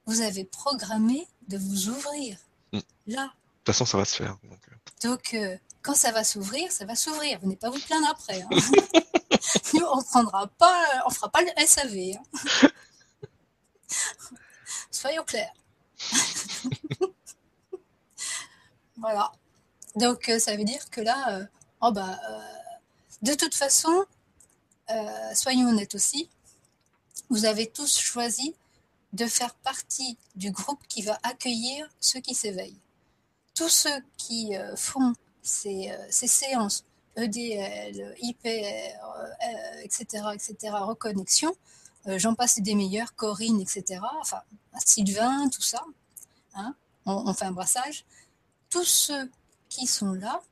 vous avez programmé de vous ouvrir. Mm. Là. De toute façon, ça va se faire. Donc, euh, euh, quand ça va s'ouvrir, ça va s'ouvrir. Vous n'êtes pas vous plaindre après. Hein. [laughs] [laughs] Nous, on prendra pas, on fera pas le SAV. Hein. Soyons clairs. Voilà. Donc, ça veut dire que là, oh bah, de toute façon, euh, soyons honnêtes aussi, vous avez tous choisi de faire partie du groupe qui va accueillir ceux qui s'éveillent. Tous ceux qui euh, font ces, euh, ces, séances EDL, IPR, etc., etc., reconnexion, j'en passe des meilleurs, Corinne, etc., enfin, Sylvain, tout ça, hein, on fait un brassage. Tous ceux qui sont là,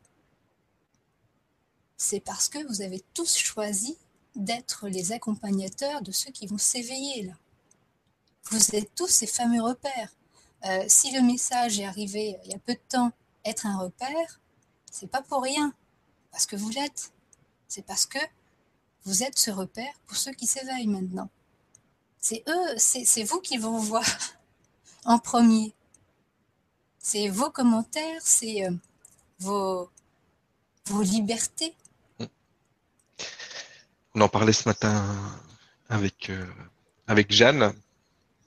c'est parce que vous avez tous choisi d'être les accompagnateurs de ceux qui vont s'éveiller là. Vous êtes tous ces fameux repères. Euh, si le message est arrivé il y a peu de temps, être un repère, c'est pas pour rien, parce que vous l'êtes. C'est parce que vous êtes ce repère pour ceux qui s'éveillent maintenant. C'est eux, c'est vous qui vont voir [laughs] en premier. C'est vos commentaires, c'est euh, vos, vos libertés on en parlait ce matin avec, euh, avec Jeanne,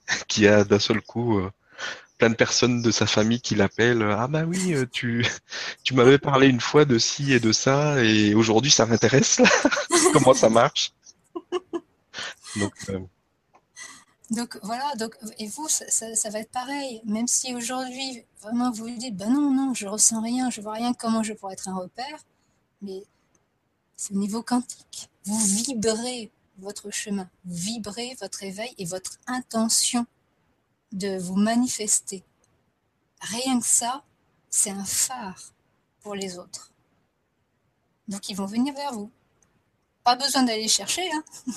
[laughs] qui a d'un seul coup euh, plein de personnes de sa famille qui l'appellent. Ah bah oui, euh, tu, [laughs] tu m'avais parlé une fois de ci et de ça, et aujourd'hui ça m'intéresse. [laughs] Comment ça marche? Donc, donc, voilà, donc, et vous, ça, va être pareil. Même si aujourd'hui, vraiment, vous vous dites, ben non, non, je ressens rien, je vois rien, comment je pourrais être un repère, mais c'est au niveau quantique. Vous vibrez votre chemin, vous vibrez votre éveil et votre intention de vous manifester. Rien que ça, c'est un phare pour les autres. Donc ils vont venir vers vous. Pas besoin d'aller chercher. Hein. [laughs]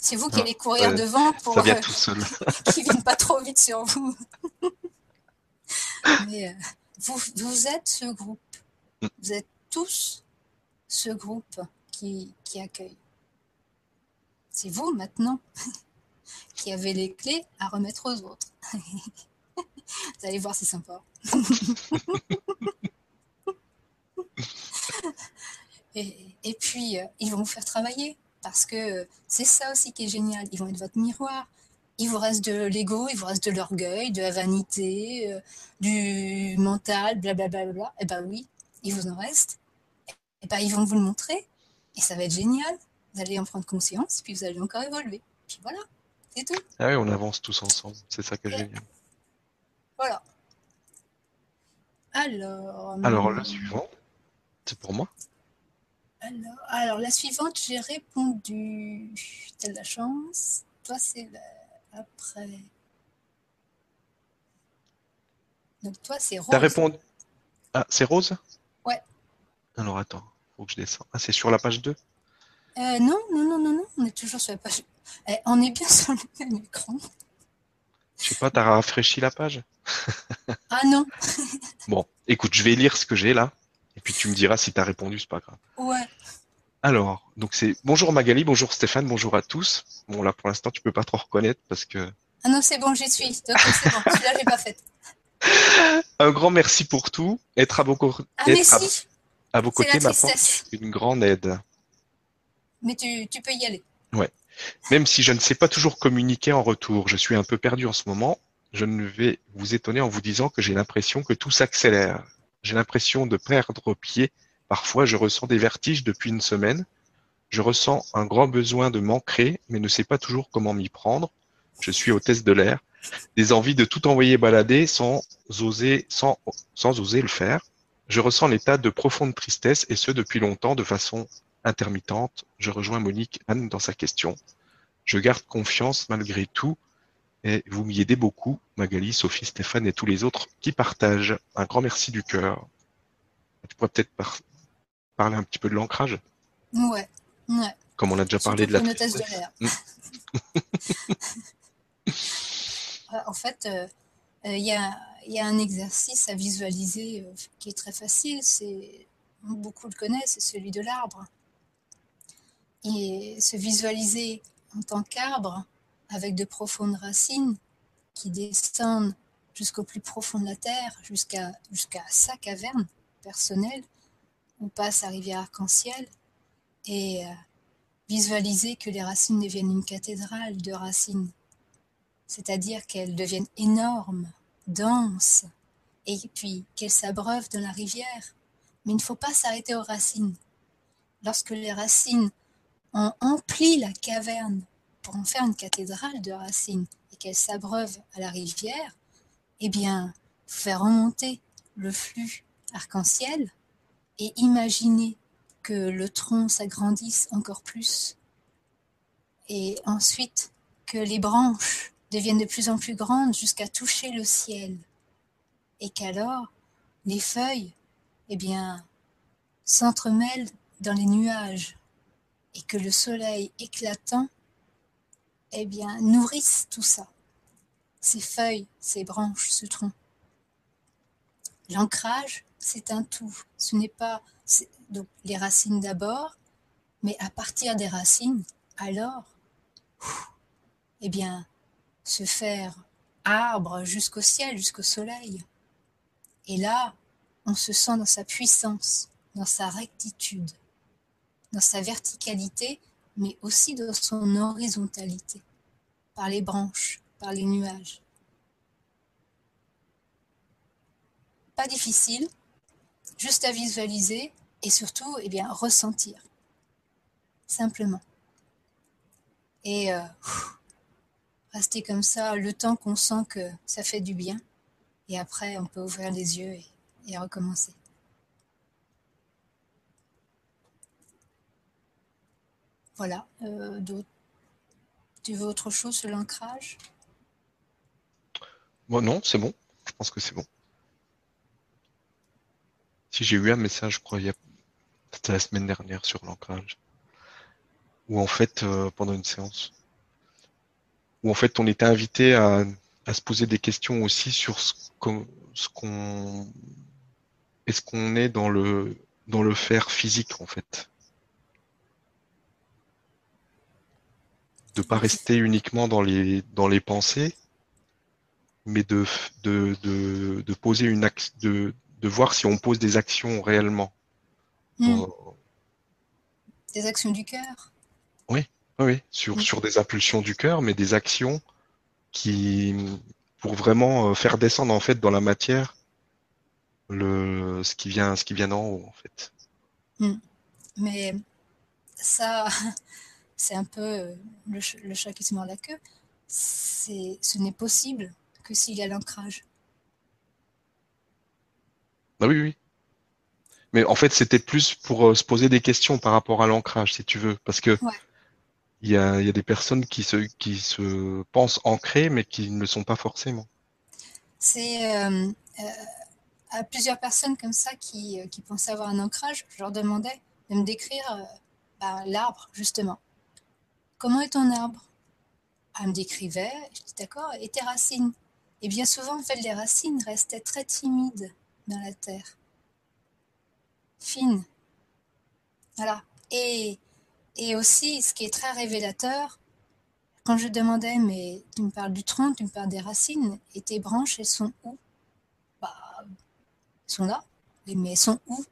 c'est vous qui allez courir devant pour ça vient tout seul. [laughs] qu'ils ne viennent pas trop vite sur vous. [laughs] Mais euh, vous, vous êtes ce groupe. Mm. Vous êtes tous ce groupe qui, accueille. C'est vous maintenant qui avez les clés à remettre aux autres. vous allez voir, c'est sympa. Et, puis, euh, ils vont vous faire travailler parce que c'est ça aussi qui est génial. Ils vont être votre miroir. Il vous reste de l'ego, il vous reste de l'orgueil, de la vanité, euh, du mental, blablabla. Bla, bla, bla. Eh bien oui, il vous en reste. Et eh ben, ils vont vous le montrer. Et ça va être génial. Vous allez en prendre conscience, puis vous allez encore évoluer. Puis voilà, c'est tout. Ah oui, on avance tous ensemble. C'est ça que j'aime. Voilà. Alors. Alors, la suivante, c'est pour moi. Alors, alors, la suivante, j'ai répondu. T'as de la chance. toi, c'est après. Donc toi, c'est rose. T'as répondu. Ah, c'est rose? Ouais. Alors attends, faut que je descende. Ah, c'est sur la page 2 euh, Non, non, non, non, non, on est toujours sur la page. Eh, on est bien [laughs] sur le même écran. Je sais pas, t'as rafraîchi la page? Ah non. [laughs] bon, écoute, je vais lire ce que j'ai là, et puis tu me diras si t'as répondu, c'est pas grave. Ouais. Alors, donc c'est bonjour Magali, bonjour Stéphane, bonjour à tous. Bon là pour l'instant tu peux pas trop reconnaître parce que. Ah non c'est bon, j'y suis. C'est bon, [laughs] celui-là j'ai pas fait. Un grand merci pour tout. Être à vos, ah, si. à, vos côtés m'apporte une grande aide. Mais tu, tu peux y aller. Ouais. Même si je ne sais pas toujours communiquer en retour, je suis un peu perdu en ce moment. Je ne vais vous étonner en vous disant que j'ai l'impression que tout s'accélère. J'ai l'impression de perdre pied Parfois, je ressens des vertiges depuis une semaine. Je ressens un grand besoin de m'ancrer, mais ne sais pas toujours comment m'y prendre. Je suis hôtesse de l'air. Des envies de tout envoyer balader sans oser, sans, sans oser le faire. Je ressens l'état de profonde tristesse et ce depuis longtemps de façon intermittente. Je rejoins Monique Anne dans sa question. Je garde confiance malgré tout et vous m'y aidez beaucoup, Magali, Sophie, Stéphane et tous les autres qui partagent. Un grand merci du cœur. Tu pourrais peut-être parler un petit peu de l'ancrage? Ouais, ouais. Comme on a déjà parlé de la notasse de l'air. Mm. [laughs] en fait, il euh, euh, y, a, y, a, un exercice à visualiser euh, qui est très facile. C'est beaucoup le connaissent, c'est celui de l'arbre. Et se visualiser en tant qu'arbre avec de profondes racines qui descendent jusqu'au plus profond de la terre, jusqu'à sa caverne personnelle, on passe à Rivière Arc-en-Ciel et euh, visualiser que les racines deviennent une cathédrale de racines, c'est-à-dire qu'elles deviennent énormes, denses, et puis qu'elles s'abreuvent dans la rivière. Mais il ne faut pas s'arrêter aux racines. Lorsque les racines ont empli la caverne pour en faire une cathédrale de racines et qu'elles s'abreuvent à la rivière, eh bien, faire remonter le flux arc-en-ciel et imaginer que le tronc s'agrandisse encore plus et ensuite que les branches deviennent de plus en plus grandes jusqu'à toucher le ciel et qu'alors les feuilles eh bien s'entremêlent dans les nuages et que le soleil éclatant eh bien nourrisse tout ça ces feuilles ces branches ce tronc l'ancrage c'est un tout. Ce n'est pas donc les racines d'abord, mais à partir des racines, alors, eh bien, se faire arbre jusqu'au ciel, jusqu'au soleil. Et là, on se sent dans sa puissance, dans sa rectitude, dans sa verticalité, mais aussi dans son horizontalité, par les branches, par les nuages. Pas difficile, juste à visualiser et surtout eh bien, ressentir. Simplement. Et euh, rester comme ça le temps qu'on sent que ça fait du bien. Et après, on peut ouvrir les yeux et, recommencer. Voilà. Euh, tu veux autre chose sur l'ancrage? Non, c'est bon. Je pense que c'est bon. Si j'ai eu un message, je crois, c'était la semaine dernière sur l'ancrage, où en fait, euh, pendant une séance, où en fait on était invité à, se poser des questions aussi sur ce qu'on est-ce qu'on est dans le dans le faire physique en fait? De pas rester uniquement dans les dans les pensées, mais de de, de, de poser une axe de de voir si on pose des actions réellement. Hmm. Des actions du cœur Oui, oui, sur, hmm. sur des impulsions du cœur, mais des actions qui, pour vraiment euh, faire descendre en fait dans la matière le, ce qui vient, ce qui vient d'en haut en fait. Hmm. Mais ça, [laughs] c'est un peu euh, le, le chat qui se mord la queue. Ce n'est possible que s'il y a l'ancrage. Bah oui, oui. Mais en fait, c'était plus pour euh, se poser des questions par rapport à l'ancrage, si tu veux. Parce que il y a, il y a des personnes qui se, qui se pensent ancrées, mais qui ne le sont pas forcément. C'est euh, euh, à plusieurs personnes comme ça qui, qui pensaient avoir un ancrage, je leur demandais de me décrire bah, l'arbre, justement. Comment est ton arbre? Elle me décrivait, je dis d'accord, et tes racines Et bien souvent, en fait, les racines restaient très timides dans la terre. Fines. Voilà. Et, et aussi, ce qui est très révélateur, quand je demandais, mais tu me parles du tronc, tu me parles des racines, et tes branches, elles sont où? Bah, elles sont là, mais elles sont où?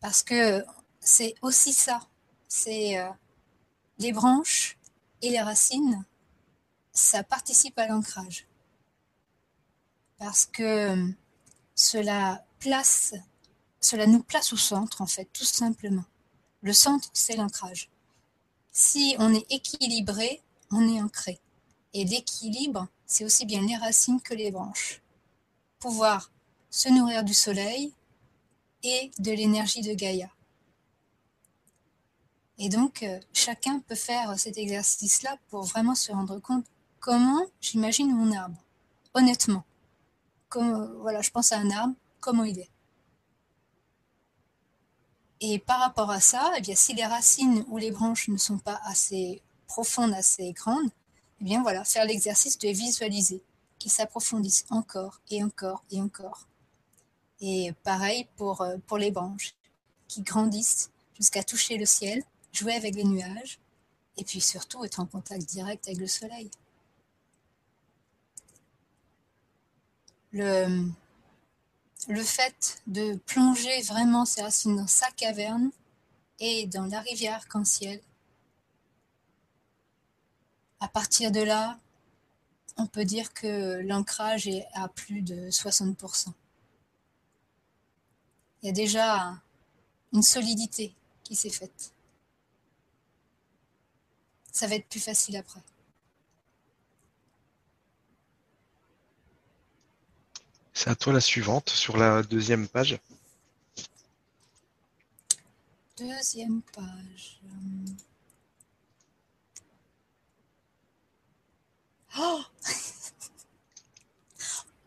Parce que c'est aussi ça. C'est euh, les branches et les racines, ça participe à l'ancrage. Parce que cela place, cela nous place au centre, en fait, tout simplement. Le centre, c'est l'ancrage. Si on est équilibré, on est ancré. Et l'équilibre, c'est aussi bien les racines que les branches. Pouvoir se nourrir du soleil et de l'énergie de Gaïa. Et donc, euh, chacun peut faire cet exercice-là pour vraiment se rendre compte comment j'imagine mon arbre, honnêtement. Comme, voilà, je pense à un arbre, comment il est. Et par rapport à ça, eh bien, si les racines ou les branches ne sont pas assez profondes, assez grandes, eh bien voilà, faire l'exercice de visualiser, qui s'approfondissent encore et encore et encore. Et pareil euh, pour les branches, qui grandissent jusqu'à toucher le ciel, jouer avec les nuages, et puis surtout être en contact direct avec le soleil. Le, le fait de plonger vraiment ses racines dans sa caverne et dans la rivière arc-en-ciel, à partir de là, on peut dire que l'ancrage est à plus de 60%. Il y a déjà une solidité qui s'est faite. Ça va être plus facile après. C'est à toi la suivante sur la deuxième page. Deuxième page. Oh, [laughs]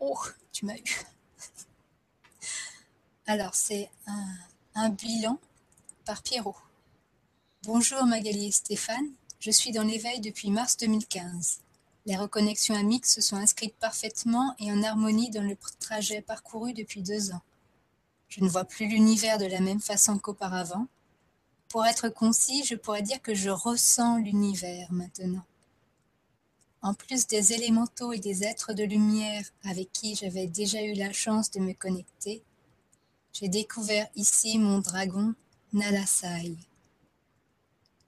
oh tu m'as eu. Alors, c'est un, un, bilan par Pierrot. Bonjour Magali et Stéphane, je suis dans l'éveil depuis mars 2015. Les reconnexions amiques se sont inscrites parfaitement et en harmonie dans le trajet parcouru depuis deux ans. Je ne vois plus l'univers de la même façon qu'auparavant. Pour être concis, je pourrais dire que je ressens l'univers maintenant. En plus des élémentaux et des êtres de lumière avec qui j'avais déjà eu la chance de me connecter, j'ai découvert ici mon dragon Nalasai.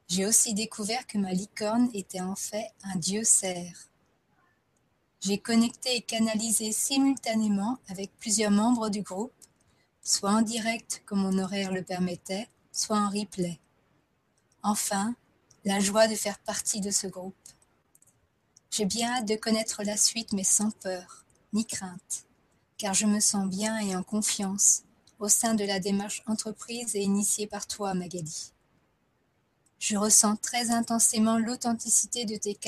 J'ai aussi découvert que ma licorne était en fait un dieu cerf. J'ai connecté et canalisé simultanément avec plusieurs membres du groupe, soit en direct comme mon horaire le permettait, soit en replay. Enfin, la joie de faire partie de ce groupe. J'ai bien hâte de connaître la suite, mais sans peur, ni crainte, car je me sens bien et en confiance au sein de la démarche entreprise et initiée par toi, Magali. Je ressens très intensément l'authenticité de tes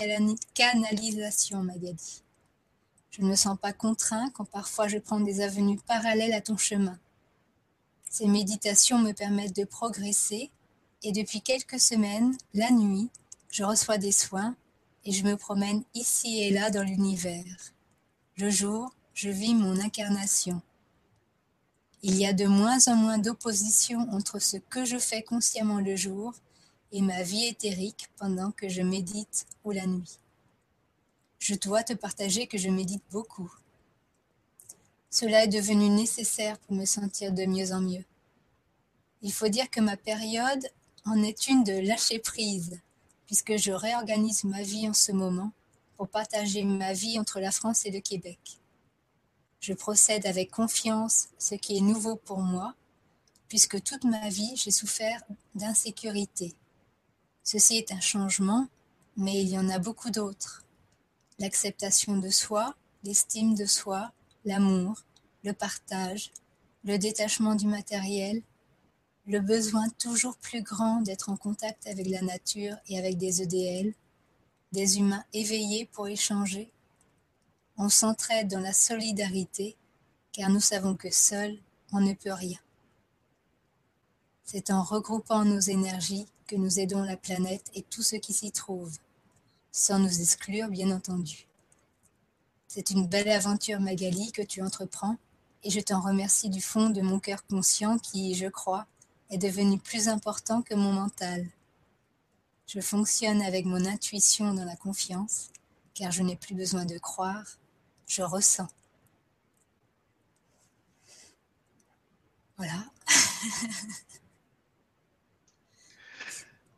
canalisations, Magali. Je ne me sens pas contraint quand parfois je prends des avenues parallèles à ton chemin. Ces méditations me permettent de progresser et depuis quelques semaines, la nuit, je reçois des soins et je me promène ici et là dans l'univers. Le jour, je vis mon incarnation. Il y a de moins en moins d'opposition entre ce que je fais consciemment le jour et ma vie éthérique pendant que je médite ou la nuit. Je dois te partager que je médite beaucoup. Cela est devenu nécessaire pour me sentir de mieux en mieux. Il faut dire que ma période en est une de lâcher prise, puisque je réorganise ma vie en ce moment pour partager ma vie entre la France et le Québec. Je procède avec confiance, ce qui est nouveau pour moi, puisque toute ma vie j'ai souffert d'insécurité, Ceci est un changement, mais il y en a beaucoup d'autres. L'acceptation de soi, l'estime de soi, l'amour, le partage, le détachement du matériel, le besoin toujours plus grand d'être en contact avec la nature et avec des EDL, des humains éveillés pour échanger. On s'entraide dans la solidarité car nous savons que seul, on ne peut rien. C'est en regroupant nos énergies que nous aidons la planète et tout ce qui s'y trouve, sans nous exclure bien entendu. C'est une belle aventure Magali que tu entreprends et je t'en remercie du fond de mon cœur conscient qui, je crois, est devenu plus important que mon mental. Je fonctionne avec mon intuition dans la confiance, car je n'ai plus besoin de croire, je ressens. Voilà. [laughs]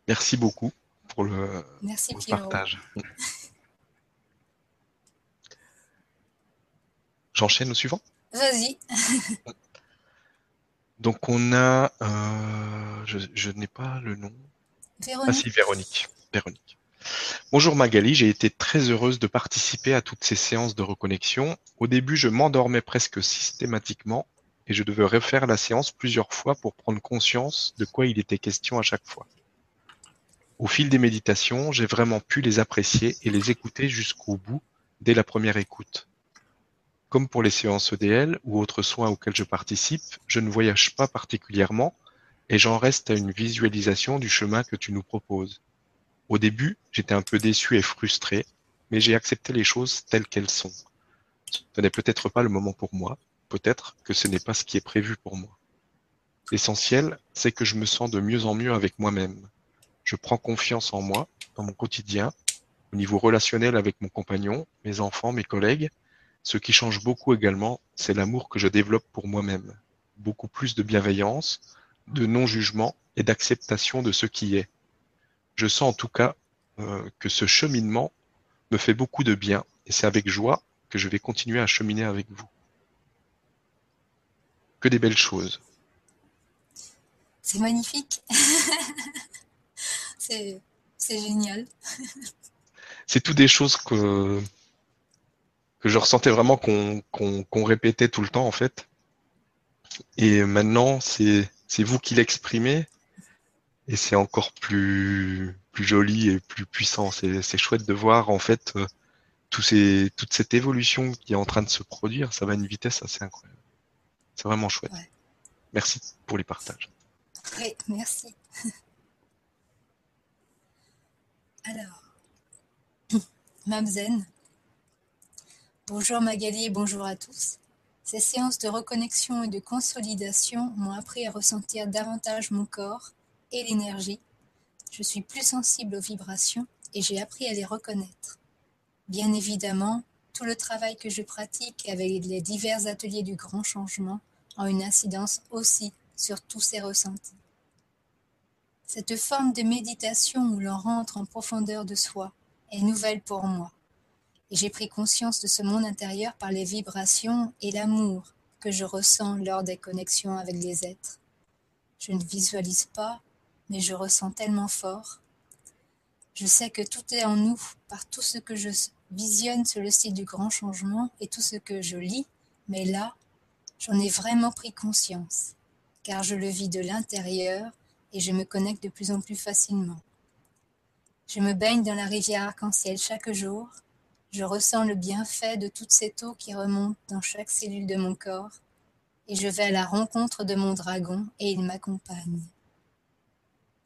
Merci beaucoup pour le, Merci pour le partage. J'enchaîne au suivant? Vas-y. [laughs] Donc on a, euh, je, je n'ai pas le nom. Ah Véronique. si, Véronique. Véronique. Bonjour Magali, j'ai été très heureuse de participer à toutes ces séances de reconnexion. Au début, je m'endormais presque systématiquement et je devais refaire la séance plusieurs fois pour prendre conscience de quoi il était question à chaque fois. Au fil des méditations, j'ai vraiment pu les apprécier et les écouter jusqu'au bout dès la première écoute. Comme pour les séances EDL ou autres soins auxquels je participe, je ne voyage pas particulièrement et j'en reste à une visualisation du chemin que tu nous proposes. Au début, j'étais un peu déçu et frustré, mais j'ai accepté les choses telles qu'elles sont. Ce n'est peut-être pas le moment pour moi, peut-être que ce n'est pas ce qui est prévu pour moi. L'essentiel, c'est que je me sens de mieux en mieux avec moi-même. Je prends confiance en moi, dans mon quotidien, au niveau relationnel avec mon compagnon, mes enfants, mes collègues. Ce qui change beaucoup également, c'est l'amour que je développe pour moi-même. Beaucoup plus de bienveillance, de non-jugement et d'acceptation de ce qui est. Je sens en tout cas euh, que ce cheminement me fait beaucoup de bien et c'est avec joie que je vais continuer à cheminer avec vous. Que des belles choses. C'est magnifique. [laughs] c'est génial. C'est tout des choses que, que je ressentais vraiment qu'on répétait tout le temps en fait. Et maintenant, c'est vous qui l'exprimez et c'est encore plus plus joli et plus puissant. C'est c'est chouette de voir en fait euh, ces toute cette évolution qui est en train de se produire. Ça va à une vitesse assez incroyable. C'est vraiment chouette. Ouais. Merci pour les partages. Oui, merci. Alors, [clears throat] Mamzen. Bonjour Magali et bonjour à tous. Ces séances de reconnexion et de consolidation m'ont appris à ressentir davantage mon corps et l'énergie. Je suis plus sensible aux vibrations et j'ai appris à les reconnaître. Bien évidemment, tout le travail que je pratique avec les divers ateliers du grand changement ont une incidence aussi sur tous ces ressentis. Cette forme de méditation où l'on rentre en profondeur de soi est nouvelle pour moi. Et j'ai pris conscience de ce monde intérieur par les vibrations et l'amour que je ressens lors des connexions avec les êtres. Je ne visualise pas, mais je ressens tellement fort. Je sais que tout est en nous par tout ce que je visionne sur le site du grand changement et tout ce que je lis, mais là, j'en ai vraiment pris conscience, car je le vis de l'intérieur et je me connecte de plus en plus facilement. Je me baigne dans la rivière arc-en-ciel chaque jour. Je ressens le bienfait de toute cette eau qui remonte dans chaque cellule de mon corps. Et je vais à la rencontre de mon dragon et il m'accompagne.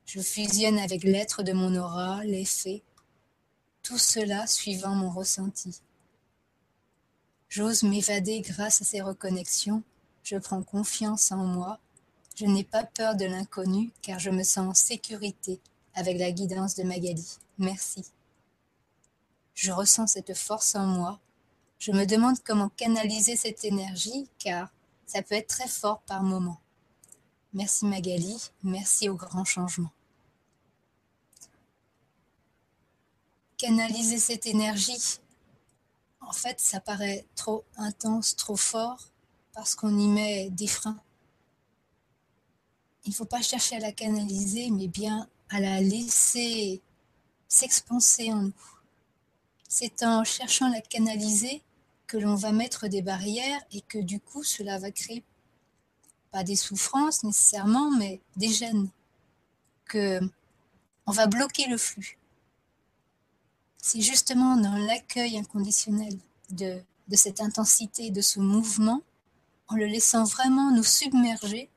Je fusionne avec l'être de mon aura, les fées. Tout cela suivant mon ressenti. J'ose m'évader grâce à ces reconnexions. Je prends confiance en moi je n'ai pas peur de l'inconnu car je me sens en sécurité avec la guidance de Magali. Merci. Je ressens cette force en moi. Je me demande comment canaliser cette énergie car ça peut être très fort par moments. Merci Magali, merci au grand changement. Canaliser cette énergie, en fait, ça paraît trop intense, trop fort, parce qu'on y met des freins il ne faut pas chercher à la canaliser, mais bien à la laisser s'expanser en nous. C'est en cherchant à la canaliser que l'on va mettre des barrières et que du coup cela va créer pas des souffrances nécessairement, mais des gènes, que on va bloquer le flux. C'est justement dans l'accueil inconditionnel de cette intensité, de ce mouvement, en le laissant vraiment nous submerger,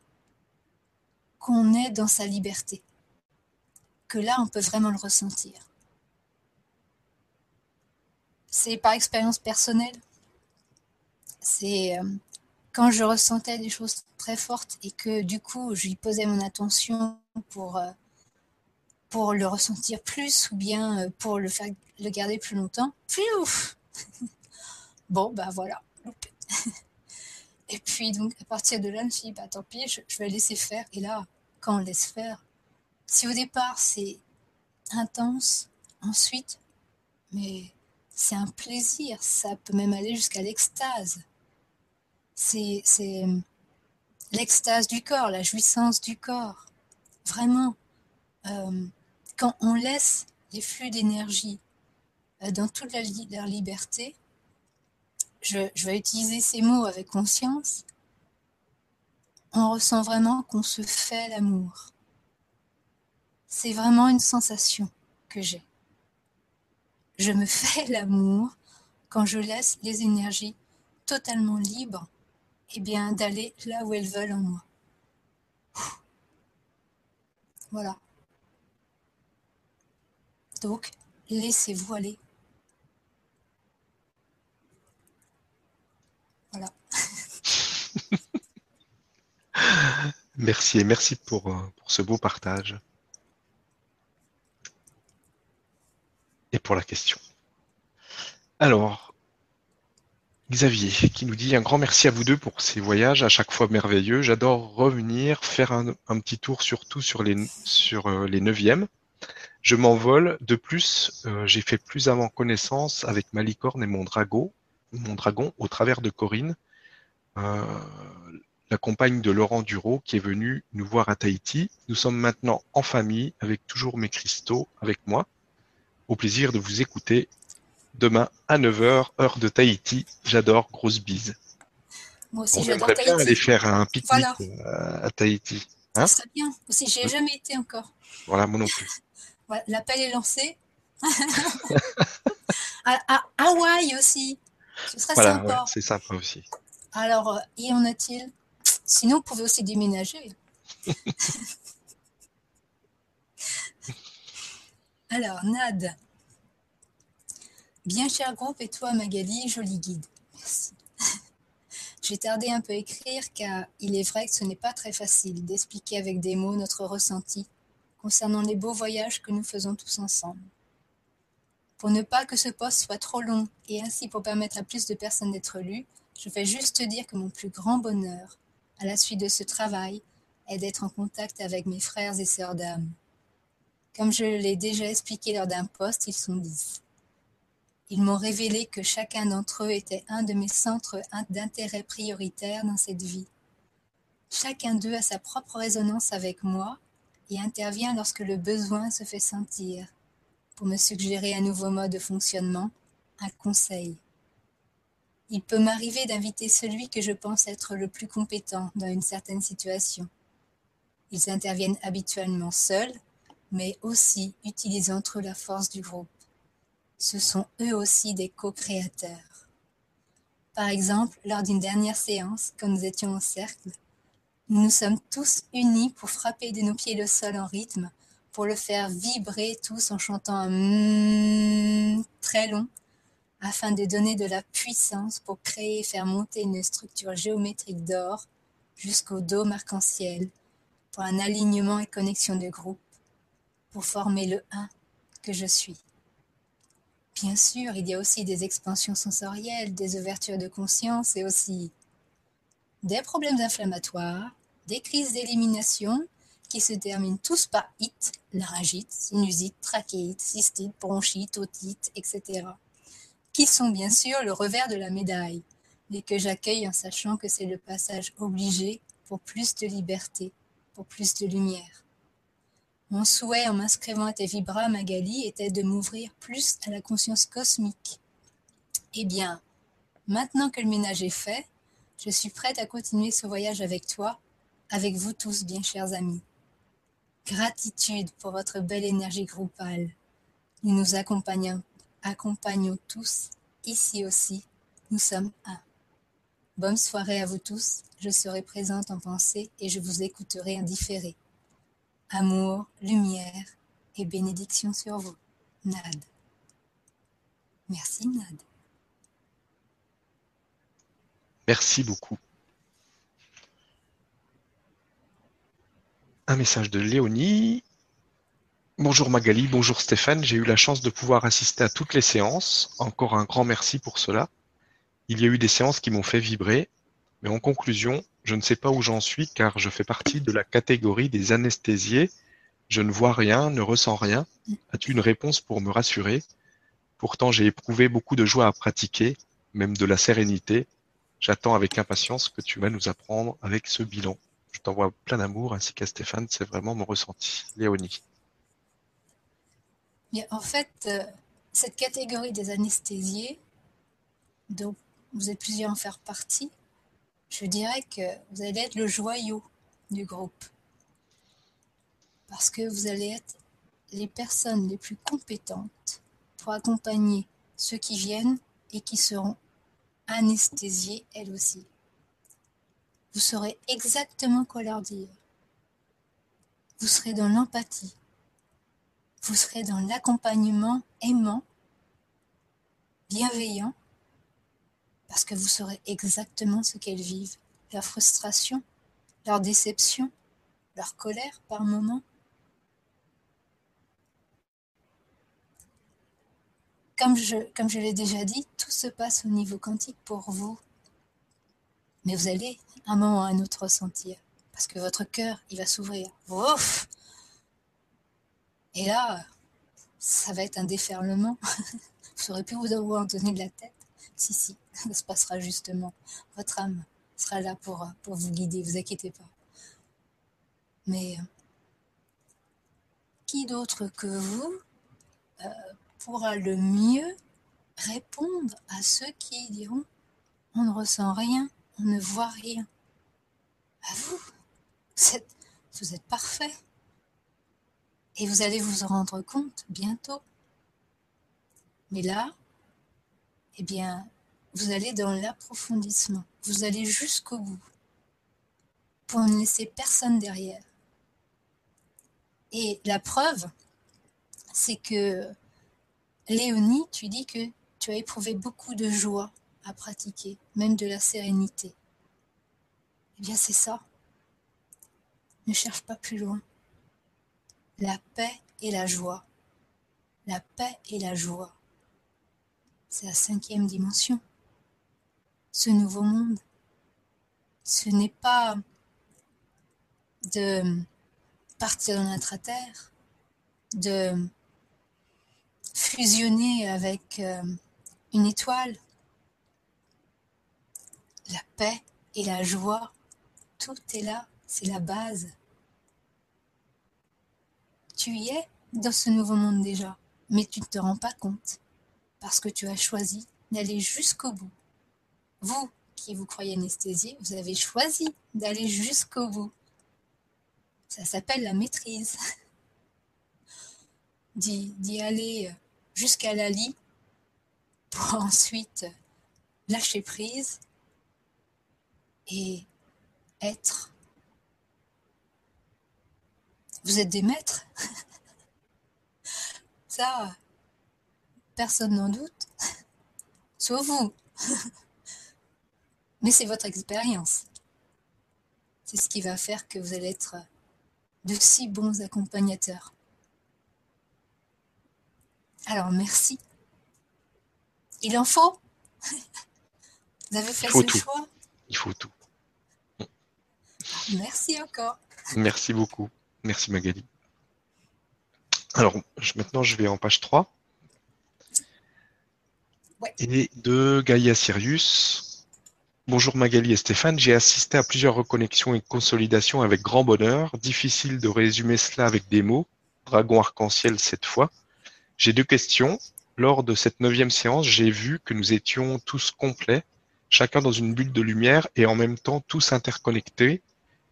qu'on est dans sa liberté. Que là, on peut vraiment le ressentir. C'est par expérience personnelle. C'est euh, quand je ressentais des choses très fortes et que du coup, j'y posais mon attention pour, euh, pour le ressentir plus ou bien euh, pour le faire le garder plus longtemps. ouf [laughs] Bon, bah voilà, Et puis, donc, à partir de là, je me suis dit, bah tant pis, je vais laisser faire. Et là, on laisse faire, si au départ c'est intense, ensuite, mais c'est un plaisir, ça peut même aller jusqu'à l'extase. C'est l'extase du corps, la jouissance du corps. Vraiment, euh, quand on laisse les flux d'énergie euh, dans toute leur liberté, je, vais utiliser ces mots avec conscience, on ressent vraiment qu'on se fait l'amour. C'est vraiment une sensation que j'ai je me [laughs] fais l'amour quand je laisse les énergies totalement libres eh bien d'aller là où elles veulent en moi. Voilà. Donc, laissez-vous aller. Voilà. [laughs] merci merci pour, euh, ce beau partage. et pour la question. Alors, Xavier qui nous dit un grand merci à vous deux pour ces voyages à chaque fois merveilleux. J'adore revenir, faire un, petit tour surtout sur les, euh, les neuvièmes. Je m'envole. De plus, euh, j'ai fait plus avant connaissance avec ma licorne et mon dragon, mon dragon au travers de Corinne, la compagne de Laurent Duro qui est venue nous voir à Tahiti. Nous sommes maintenant en famille avec toujours mes cristaux avec moi au plaisir de vous écouter demain à 9h, heure de Tahiti. J'adore, grosse bise. Moi aussi, j'adore Tahiti. bien aller faire un pique-nique euh, à Tahiti. Hein Ça serait bien. Aussi, j'ai ai jamais été encore. Voilà, moi non plus. [laughs] L'appel est lancé. [laughs] à, Hawaï aussi. Ce serait voilà, sympa. c'est sympa aussi. Alors, y en a-t-il? Sinon, vous pouvez aussi déménager. [laughs] Alors, Nad. Bien cher groupe et toi Magali, joli guide. Merci. [laughs] J'ai tardé un peu à écrire car il est vrai que ce n'est pas très facile d'expliquer avec des mots notre ressenti concernant les beaux voyages que nous faisons tous ensemble. Pour ne pas que ce poste soit trop long et ainsi pour permettre à plus de personnes d'être lues, je vais juste dire que mon plus grand bonheur, à la suite de ce travail, est d'être en contact avec mes frères et sœurs d'âme. Comme je l'ai déjà expliqué lors d'un poste, ils sont dix. Ils m'ont révélé que chacun d'entre eux était un de mes centres d'intérêt prioritaires dans cette vie. Chacun d'eux a sa propre résonance avec moi et intervient lorsque le besoin se fait sentir pour me suggérer un nouveau mode de fonctionnement, un conseil. Il peut m'arriver d'inviter celui que je pense être le plus compétent dans une certaine situation. Ils interviennent habituellement seuls mais aussi utilisent entre la force du groupe. Ce sont eux aussi des co-créateurs. Par exemple, lors d'une dernière séance, quand nous étions en cercle, nous nous sommes tous unis pour frapper de nos pieds le sol en rythme, pour le faire vibrer tous en chantant un mm très long, afin de donner de la puissance pour créer et faire monter une structure géométrique d'or jusqu'au dôme arc-en-ciel, pour un alignement et connexion de groupe pour former le un que je suis. Bien sûr, il y a aussi des expansions sensorielles, des ouvertures de conscience et aussi des problèmes inflammatoires, des crises d'élimination qui se terminent tous par it, laryngite, sinusite, trachéite, cystite, bronchite, otite, etc. Qui sont bien sûr le revers de la médaille, mais que j'accueille en sachant que c'est le passage obligé pour plus de liberté, pour plus de lumière. Mon souhait en m'inscrivant à tes vibras, Magali, était de m'ouvrir plus à la conscience cosmique. Eh bien, maintenant que le ménage est fait, je suis prête à continuer ce voyage avec toi avec vous tous, bien chers amis. Gratitude pour votre belle énergie groupale. Nous nous accompagnons, accompagnons tous, ici aussi. Nous sommes un. Bonne soirée à vous tous. Je serai présente en pensée et je vous écouterai en différé. Amour, lumière et bénédiction sur vous. Nad. Merci Nad. Merci beaucoup. Un message de Léonie. Bonjour Magali, bonjour Stéphane. J'ai eu la chance de pouvoir assister à toutes les séances. Encore un grand merci pour cela. Il y a eu des séances qui m'ont fait vibrer. Mais en conclusion, je ne sais pas où j'en suis car je fais partie de la catégorie des anesthésiés. Je ne vois rien, ne ressens rien. As-tu une réponse pour me rassurer? Pourtant, j'ai éprouvé beaucoup de joie à pratiquer, même de la sérénité. J'attends avec impatience que tu vas nous apprendre avec ce bilan. Je t'envoie plein d'amour ainsi qu'à Stéphane, c'est vraiment mon ressenti. Léonie. En fait, euh, cette catégorie des anesthésiés, dont vous êtes plusieurs en faire partie, je dirais que vous allez être le joyau du groupe. Parce que vous allez être les personnes les plus compétentes pour accompagner ceux qui viennent et qui seront anesthésiés elles aussi vous saurez exactement quoi leur dire. Vous serez dans l'empathie. Vous serez dans l'accompagnement aimant, bienveillant, parce que vous saurez exactement ce qu'elles vivent, leur frustration, leur déception, leur colère par moments. Comme je, l'ai déjà dit, tout se passe au niveau quantique pour vous. Mais vous allez un moment ou un autre ressentir. Parce que votre cœur, il va s'ouvrir. Et là, ça va être un déferlement. [laughs] vous aurez plus vous avoir donner de la tête. Si, si, [laughs] ça se passera justement. Votre âme sera là pour, pour vous guider, vous inquiétez pas. Mais qui d'autre que vous euh, pourra le mieux répondre à ceux qui diront on ne ressent rien on ne voit rien. À vous, vous êtes, parfait. Et vous allez vous en rendre compte bientôt. Mais là, eh bien, vous allez dans l'approfondissement. Vous allez jusqu'au bout pour ne laisser personne derrière. Et la preuve, c'est que Léonie, tu dis que tu as éprouvé beaucoup de joie à pratiquer, même de la sérénité. Eh bien, c'est ça. Ne cherche pas plus loin. La paix et la joie. La paix et la joie. C'est la cinquième dimension. Ce nouveau monde. Ce n'est pas de partir dans notre terre, de fusionner avec euh, une étoile, la paix et la joie, tout est là, c'est la base. Tu es dans ce nouveau monde déjà, mais tu ne te rends pas compte, parce que tu as choisi d'aller jusqu'au bout. Vous, qui vous croyez anesthésié, vous avez choisi d'aller jusqu'au bout. Ça s'appelle la maîtrise. [laughs] D'y aller jusqu'à la lit pour [laughs] ensuite lâcher prise et être. Vous êtes des maîtres [laughs] Ça, personne n'en doute, sauf vous. [laughs] Mais c'est votre expérience. C'est ce qui va faire que vous allez être de si bons accompagnateurs. Alors merci. Il en faut [laughs] Vous avez fait ce choix Il faut tout. Merci encore. Merci beaucoup. Merci Magali. Alors, maintenant, je vais en page 3. Et de Gaïa Sirius. Bonjour Magali et Stéphane. J'ai assisté à plusieurs reconnexions et consolidations avec grand bonheur. Difficile de résumer cela avec des mots. Dragon arc-en-ciel cette fois. J'ai deux questions. Lors de cette neuvième séance, j'ai vu que nous étions tous complets, chacun dans une bulle de lumière et en même temps tous interconnectés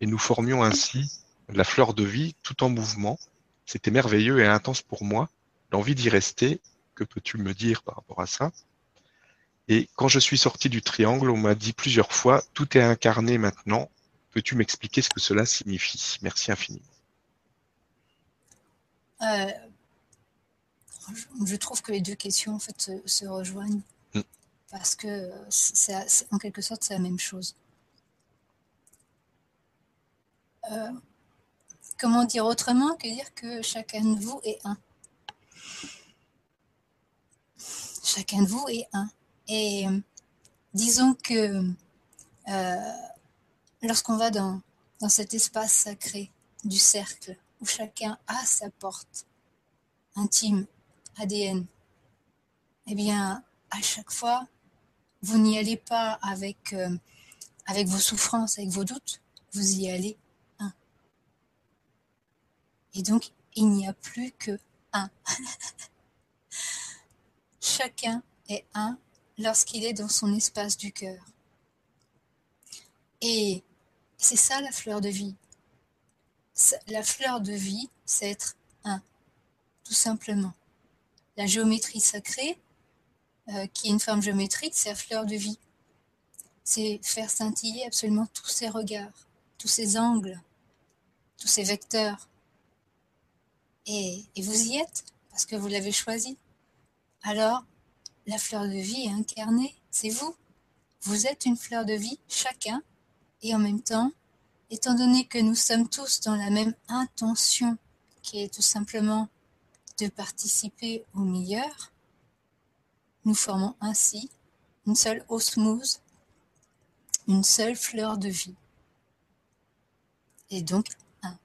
et nous formions ainsi la fleur de vie tout en mouvement. C'était merveilleux et intense pour moi. L'envie d'y rester, que peux-tu me dire par rapport à ça? Et quand je suis sorti du triangle, on m'a dit plusieurs fois, tout est incarné maintenant. Peux-tu m'expliquer ce que cela signifie? Merci infiniment. Euh, je trouve que les deux questions en fait se, rejoignent mm. parce que c'est, en quelque sorte c'est la même chose. Euh, comment dire autrement que dire que chacun de vous est un. Chacun de vous est un. Et disons que euh, lorsqu'on va dans, cet espace sacré du cercle, où chacun a sa porte intime, ADN, eh bien, à chaque fois, vous n'y allez pas avec, euh, avec vos souffrances, avec vos doutes, vous y allez. Et donc, il n'y a plus que un. [laughs] Chacun est un lorsqu'il est dans son espace du cœur. Et c'est ça la fleur de vie. La fleur de vie, c'est être un, tout simplement. La géométrie sacrée, euh, qui est une forme géométrique, c'est la fleur de vie. C'est faire scintiller absolument tous ces regards, tous ces angles, tous ces vecteurs. Et, vous y êtes, parce que vous l'avez choisi. Alors, la fleur de vie est incarnée, c'est vous. Vous êtes une fleur de vie, chacun, et en même temps, étant donné que nous sommes tous dans la même intention, qui est tout simplement de participer au meilleur, nous formons ainsi une seule osmose, une seule fleur de vie. Et donc un.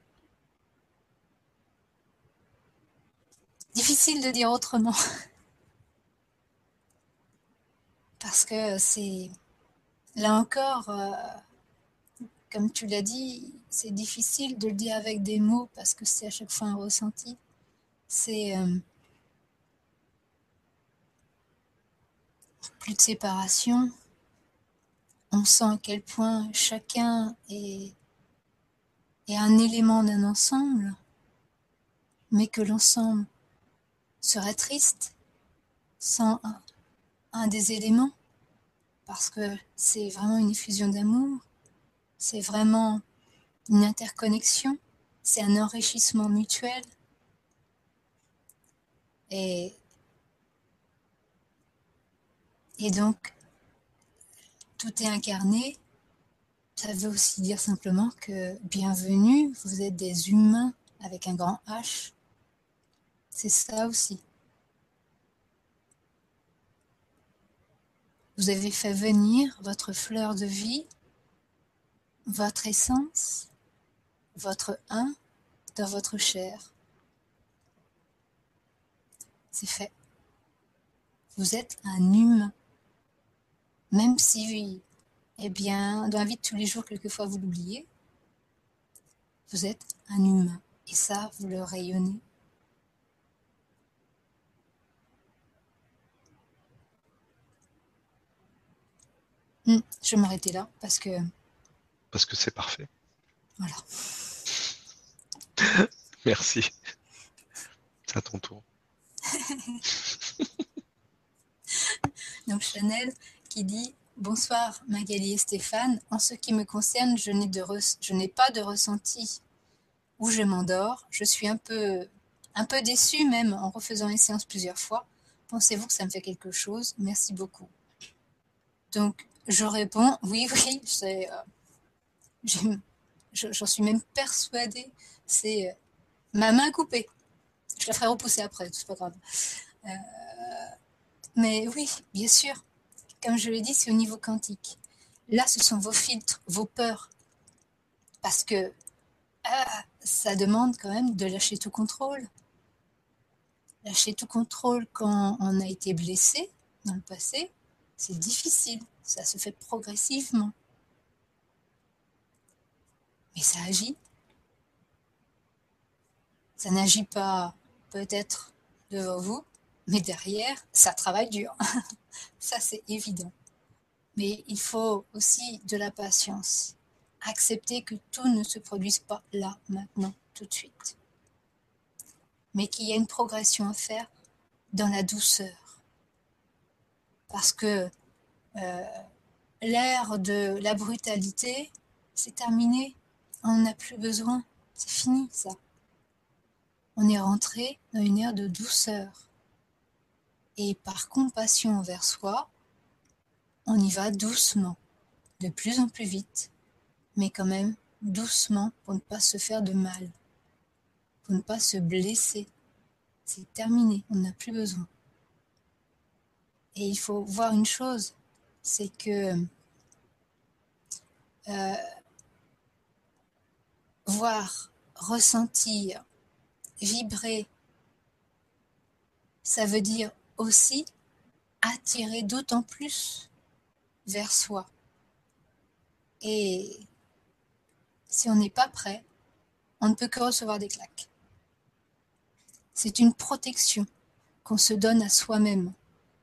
Difficile de dire autrement. [laughs] Parce que c'est là encore, euh, comme tu l'as dit, c'est difficile de le dire avec des mots parce que c'est à chaque fois un ressenti. C'est euh, plus de séparation. On sent à quel point chacun est, est un élément d'un ensemble, mais que l'ensemble serait triste sans un, des éléments, parce que c'est vraiment une effusion d'amour c'est vraiment une interconnexion, c'est un enrichissement mutuel. Et, et donc, tout est incarné. Ça veut aussi dire simplement que bienvenue, vous êtes des humains avec un grand H. C'est ça aussi. Vous avez fait venir votre fleur de vie votre essence, votre un dans votre chair. C'est fait. Vous êtes un humain. Même si, eh bien, dans la vie tous les jours, quelquefois vous l'oubliez, vous êtes un humain. Et ça, vous le rayonnez. Hmm, je vais m'arrêter là parce que parce que c'est parfait. Voilà. [laughs] Merci. C'est à ton tour. [laughs] Donc Chanel qui dit Bonsoir Magali et Stéphane. En ce qui me concerne, je n'ai, de je n'ai pas de ressenti où je m'endors. Je suis un peu, un peu déçue même en refaisant les séances plusieurs fois. Pensez-vous que ça me fait quelque chose? Merci beaucoup. Donc je réponds Oui, oui, c'est, euh, j'en suis même persuadée, c'est euh, ma main coupée. Je la ferai repousser après, c'est pas grave. Euh, mais oui, bien sûr, comme je l'ai dit, c'est au niveau quantique. Là, ce sont vos filtres, vos peurs. Parce que ah, ça demande quand même de lâcher tout contrôle. Lâcher tout contrôle quand on a été blessé dans le passé, c'est difficile. Ça se fait progressivement. Mais ça agit. Ça n'agit pas peut-être devant vous, mais derrière, ça travaille dur. [laughs] ça, c'est évident. Mais il faut aussi de la patience. accepter que tout ne se produise pas là, maintenant, tout de suite. Mais qu'il y a une progression à faire dans la douceur. Parce que l'ère de la brutalité, c'est terminé. On n'a plus besoin. C'est fini, ça. On est rentré dans une ère de douceur. Et par compassion envers soi, on y va doucement, de plus en plus vite, mais quand même doucement pour ne pas se faire de mal, pour ne pas se blesser. C'est terminé, on n'a plus besoin. Et il faut voir une chose, c'est que euh, voir, ressentir, vibrer, ça veut dire aussi attirer d'autant plus vers soi. Et si on n'est pas prêt, on ne peut que recevoir des claques. C'est une protection qu'on se donne à soi-même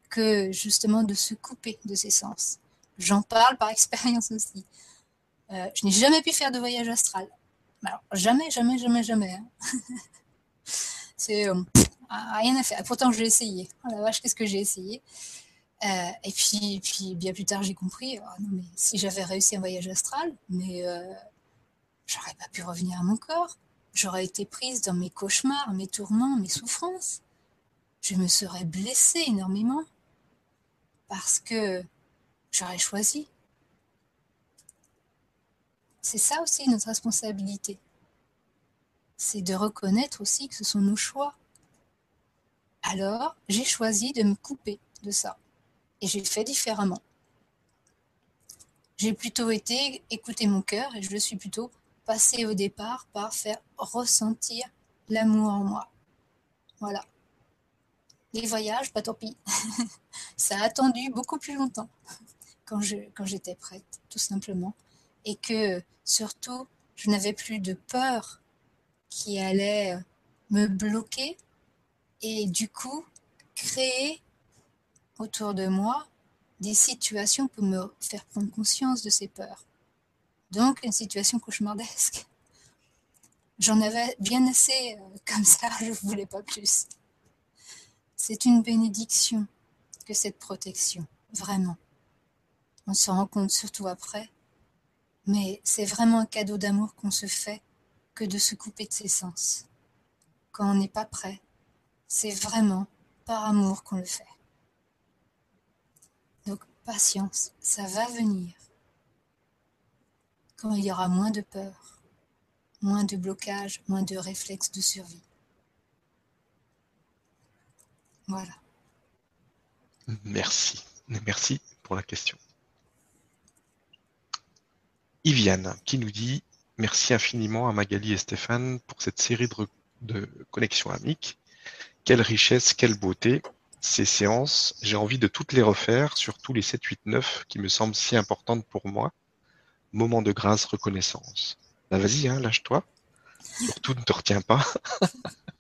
que justement de se couper de ses sens. J'en parle par [laughs] expérience aussi. Euh, je n'ai jamais pu faire de voyage astral. Alors, jamais, jamais, jamais, jamais. Hein. [laughs] C'est euh, rien à faire. Pourtant, j'ai essayé. Oh la vache, qu'est-ce que j'ai essayé. Euh, et puis, puis, bien plus tard, j'ai compris, mais si j'avais réussi un voyage astral, mais j'aurais pas pu revenir à mon corps. J'aurais été prise dans mes cauchemars, mes tourments, mes souffrances. Je me serais blessée énormément parce que j'aurais choisi. C'est ça aussi notre responsabilité. C'est de reconnaître aussi que ce sont nos choix. Alors, j'ai choisi de me couper de ça et j'ai fait différemment. J'ai plutôt été écouter mon cœur et je suis plutôt passé au départ par faire ressentir l'amour en moi. Voilà. Les voyages, pas tant pis. [laughs] Ça a attendu beaucoup plus longtemps [laughs] quand quand j'étais prête, tout simplement. Et que surtout, je n'avais plus de peur qui allait me bloquer et du coup créer autour de moi des situations pour me faire prendre conscience de ces peurs. Donc une situation cauchemardesque. J'en avais bien assez euh, comme ça, [laughs] je ne voulais pas plus. C'est une bénédiction que cette protection, vraiment. On se rend compte surtout après, mais c'est vraiment un cadeau d'amour qu'on se fait que de se couper de ses sens. Quand on n'est pas prêt, c'est vraiment par amour qu'on le fait patience, ça va venir. Quand il y aura moins de peur, moins de blocage, moins de réflexes de survie. Voilà. Merci. Merci pour la question. Iviane qui nous dit Merci infiniment à Magali et Stéphane pour cette série de, de connexions amiques. Quelle richesse, quelle beauté ces séances, j'ai envie de toutes les refaire, surtout les 7, 8, 9 qui me semblent si importantes pour moi. Moment de grâce, reconnaissance. Bah vas-y, hein, lâche-toi. Surtout ne te retiens pas. [laughs]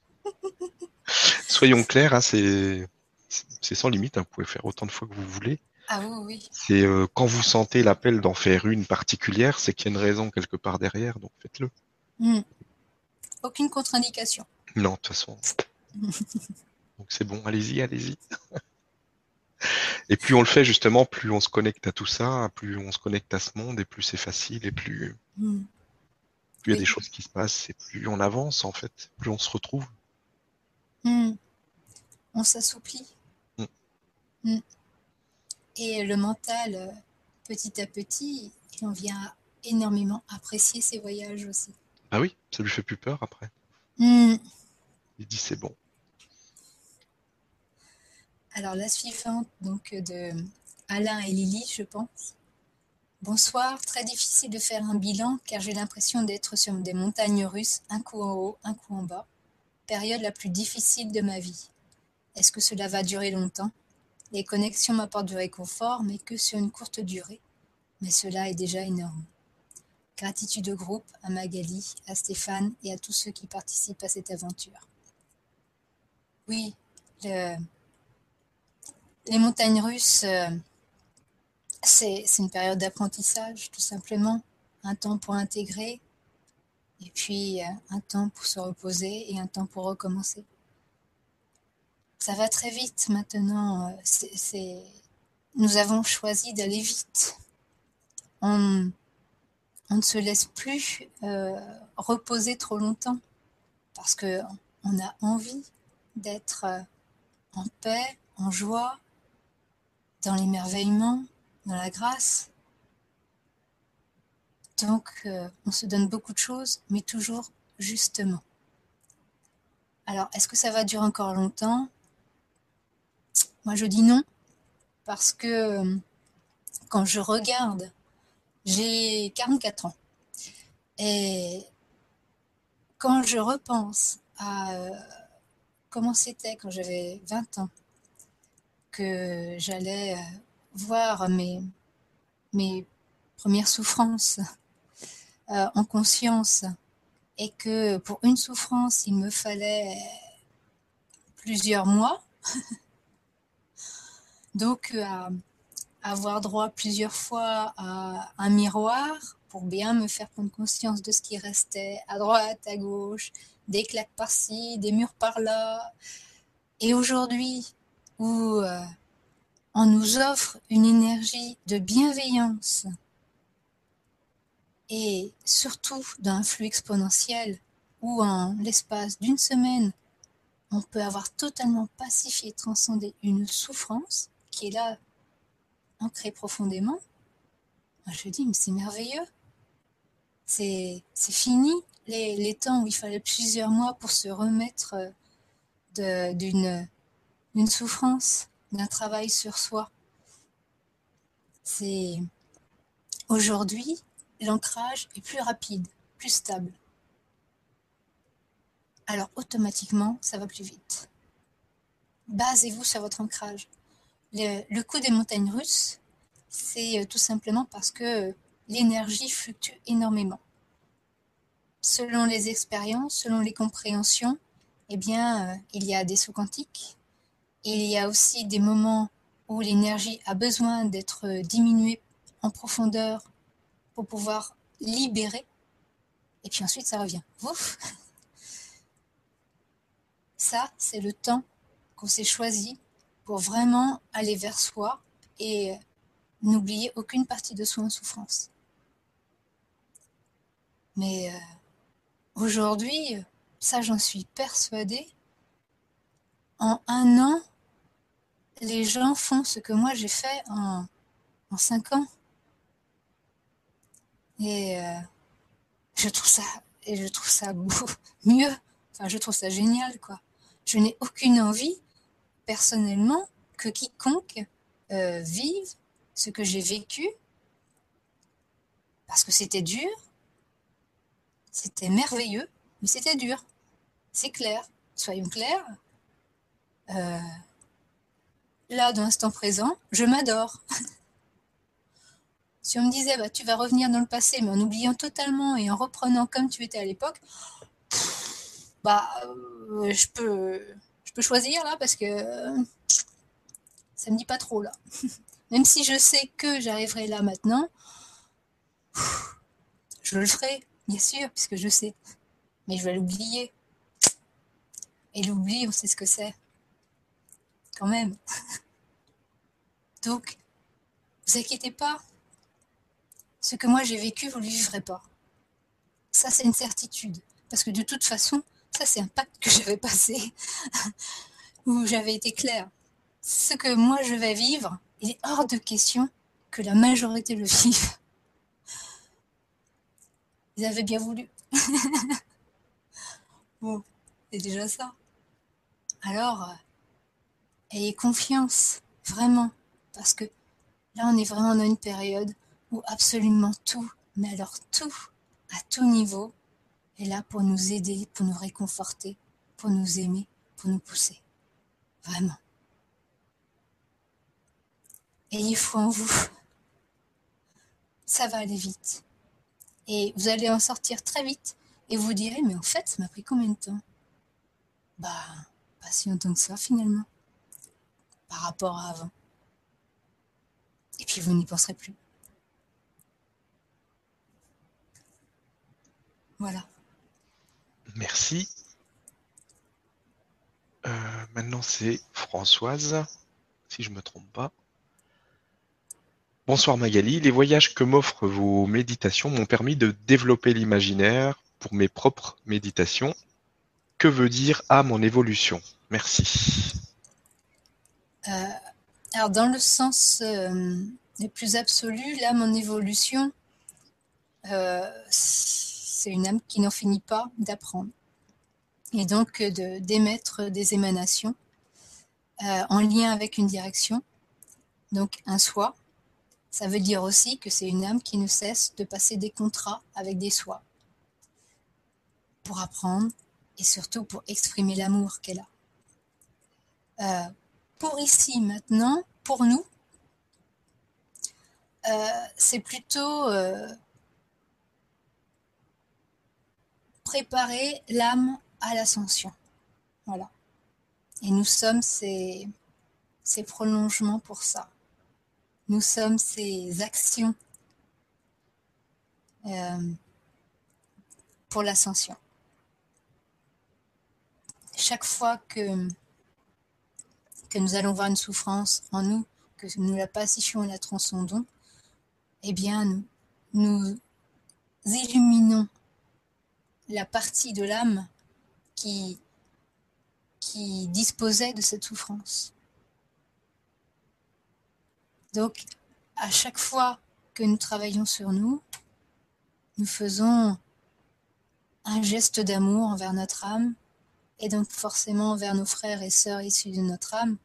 Soyons clairs, hein, c'est sans limite, hein, vous pouvez faire autant de fois que vous voulez. Ah oui, oui. C'est euh, quand vous sentez l'appel d'en faire une particulière, c'est qu'il y a une raison quelque part derrière, donc faites-le. Hmm. Aucune contre-indication. Non, de toute façon. [laughs] Donc c'est bon, allez-y, allez-y. et plus on le fait justement, plus on se connecte à tout ça, plus on se connecte à ce monde, et plus c'est facile, et plus, hmm. plus il y a des choses qui se passent, et plus on avance en fait, plus on se retrouve. Hmm. On s'assouplit. Hmm. Et le mental, euh, petit à petit, on vient énormément apprécier ces voyages aussi. Ah oui, ça lui fait plus peur après. Il dit c'est bon. Alors la suivante, donc de Alain et Lily, je pense. Bonsoir, très difficile de faire un bilan car j'ai l'impression d'être sur des montagnes russes, un coup en haut, un coup en bas. Période la plus difficile de ma vie. Est-ce que cela va durer longtemps? Les connexions m'apportent du réconfort, mais que sur une courte durée. Mais cela est déjà énorme. Gratitude au groupe, à Magali, à Stéphane et à tous ceux qui participent à cette aventure. Oui, le, les montagnes russes, euh, c'est une période d'apprentissage, tout simplement. un temps pour intégrer, et puis un temps pour se reposer et un temps pour recommencer. Ça va très vite maintenant. C'est, Nous avons choisi d'aller vite. On, ne se laisse plus euh, reposer trop longtemps parce que on a envie d'être euh, en paix, en joie, dans l'émerveillement, dans la grâce. Donc, on se donne beaucoup de choses, mais toujours justement. Alors, est-ce que ça va durer encore longtemps? Moi, je dis non, parce que quand je regarde j'ai 44 ans. Et quand je repense à comment c'était quand j'avais 20 ans, que j'allais euh, voir mes premières souffrances euh, en conscience et que pour une souffrance, il me fallait plusieurs mois. [laughs] Donc, avoir droit plusieurs fois à un miroir pour bien me faire prendre conscience de ce qui restait à droite, à gauche, des claques par-ci, des murs par-là. Et aujourd'hui, où euh, on nous offre une énergie de bienveillance et surtout d'un flux exponentiel où en l'espace d'une semaine, on peut avoir totalement pacifié, transcendé une souffrance qui est là ancré profondément, je dis, mais c'est merveilleux. C'est fini les, les, temps où il fallait plusieurs mois pour se remettre d'une souffrance, d'un travail sur soi. C'est aujourd'hui, l'ancrage est plus rapide, plus stable. Alors automatiquement, ça va plus vite. Basez-vous sur votre ancrage. Le, coup des montagnes russes, c'est euh, tout simplement parce que l'énergie fluctue énormément. Selon les expériences, selon les compréhensions, eh bien, euh, il y a des sauts quantiques. Il y a aussi des moments où l'énergie a besoin d'être euh, diminuée en profondeur pouvoir libérer. Et puis ensuite, ça revient. Ça, c'est le temps qu'on s'est choisi pour vraiment aller vers soi et n'oublier aucune partie de soi en souffrance. Mais euh, aujourd'hui, ça j'en suis persuadée, en un an, les gens font ce que moi j'ai fait en, en cinq ans. Et euh, je trouve ça, et je trouve ça [laughs] mieux. Je trouve ça génial, quoi. Je n'ai aucune envie personnellement que quiconque euh, vive ce que j'ai vécu, parce que c'était dur, c'était merveilleux, mais c'était dur. C'est clair, soyons clairs. Euh, là, dans l'instant présent, je m'adore. [laughs] si on me disait, bah, tu vas revenir dans le passé, mais en oubliant totalement et en reprenant comme tu étais à l'époque, bah, euh, je peux, choisir là parce que ça me dit pas trop là. [laughs] Même si je sais que j'arriverai là maintenant, je le ferai, bien sûr, puisque je sais. Mais je vais l'oublier. Et l'oubli, on sait ce que c'est. Quand même. [laughs] Donc, vous inquiétez pas. Ce que moi j'ai vécu, vous ne le vivrez pas. Ça, c'est une certitude. Parce que de toute façon, ça, c'est un pacte que [laughs] j'avais passé, où j'avais été claire. Ce que moi je vais vivre, il est hors de question que la majorité le vive. Ils avaient bien voulu. [laughs] bon, c'est déjà ça. Alors, ayez confiance, vraiment, parce que là, on est vraiment dans une période où absolument tout, mais alors tout, à tout niveau, est là pour nous aider, pour nous réconforter, pour nous aimer, pour nous pousser. Vraiment. Ayez foi en vous. Ça va aller vite. Et vous allez en sortir très vite. Et vous direz, mais en fait, ça m'a pris combien de temps? Bah, pas si longtemps que ça finalement. Par rapport à avant. Et puis vous n'y penserez plus. Voilà. Merci. Euh, maintenant, c'est Françoise, si je ne me trompe pas. Bonsoir Magali, les voyages que m'offrent vos méditations m'ont permis de développer l'imaginaire pour mes propres méditations. Que veut dire âme en évolution? Merci. Euh, alors dans le sens euh, le plus absolu, l'âme en évolution, euh, c'est une âme qui n'en finit pas d'apprendre et donc d'émettre des émanations en lien avec une direction, donc un soi, ça veut dire aussi que c'est une âme qui ne cesse de passer des contrats avec des soi pour apprendre et surtout pour exprimer l'amour qu'elle a. Euh, pour ici maintenant, pour nous, euh, c'est plutôt euh, préparer l'âme à l'ascension. Voilà. Et nous sommes ces, ces prolongements pour ça. Nous sommes ces actions euh, pour l'ascension. Chaque fois que, que nous allons voir une souffrance en nous, que nous la pacifions et la transcendons, eh bien, nous, nous illuminons la partie de l'âme qui, disposait de cette souffrance. Donc, à chaque fois que nous travaillons sur nous, nous faisons un geste d'amour envers notre âme et donc forcément envers nos frères et sœurs issus de notre âme,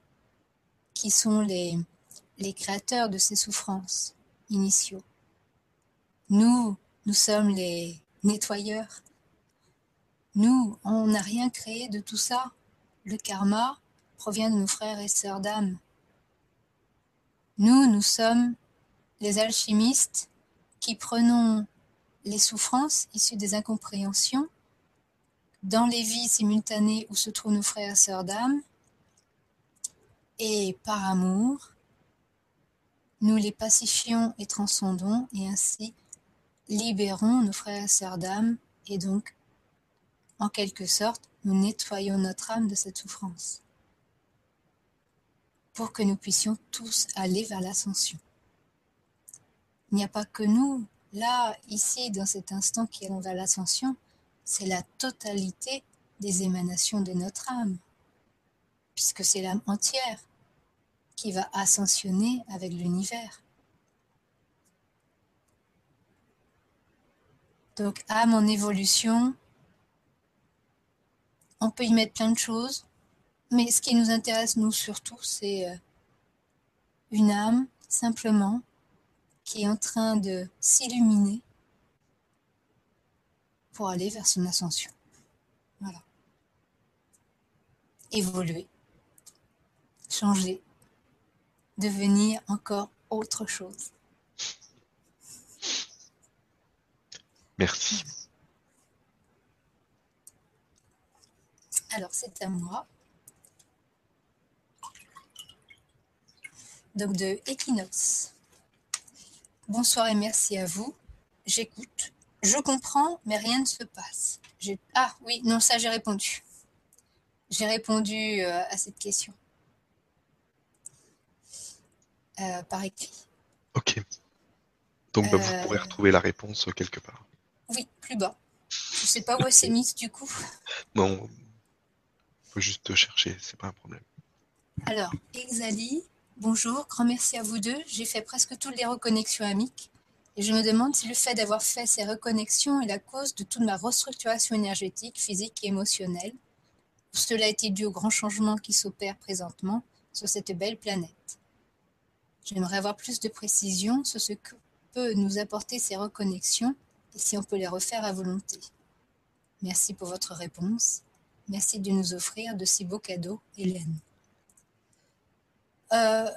qui sont les, les créateurs de ces souffrances initiaux. Nous, nous sommes les nettoyeurs. Nous, on n'a rien créé de tout ça. Le karma provient de nos frères et sœurs d'âme. Nous, nous sommes les alchimistes qui prenons les souffrances issues des incompréhensions dans les vies simultanées où se trouvent nos frères et sœurs d'âme, et par amour, nous les pacifions et transcendons, et ainsi libérons nos frères et sœurs d'âme, et donc, en quelque sorte, nous nettoyons notre âme de cette souffrance pour que nous puissions tous aller vers l'ascension. Il n'y a pas que nous, là, ici, dans cet instant qui allons vers l'ascension, c'est la totalité des émanations de notre âme, puisque c'est l'âme entière qui va ascensionner avec l'univers. Donc âme en évolution, on peut y mettre plein de choses, mais ce qui nous intéresse, nous, surtout, c'est euh, une âme, simplement, qui est en train de s'illuminer pour aller vers son ascension. Voilà. Évoluer, changer, devenir encore autre chose. Merci. Alors, c'est à moi. donc de Equinox. Bonsoir et merci à vous. J'écoute. Je comprends, mais rien ne se passe. Ah oui, non, ça j'ai répondu. J'ai répondu euh, à cette question. Euh, par écrit. Ok. Donc bah, vous pourrez euh, retrouver la réponse quelque part. Oui, plus bas. Je ne sais pas où elle s'est mise du coup. Non, juste chercher, c'est pas un problème. Alors, Exali, Bonjour, grand merci à vous deux. J'ai fait presque toutes les reconnexions amiques et je me demande si le fait d'avoir fait ces reconnexions est la cause de toute ma restructuration énergétique, physique et émotionnelle, cela a été dû au grand changement qui s'opère présentement sur cette belle planète. J'aimerais avoir plus de précision sur ce que peut nous apporter ces reconnexions et si on peut les refaire à volonté. Merci pour votre réponse. Merci de nous offrir de si beaux cadeaux, Hélène. Euh,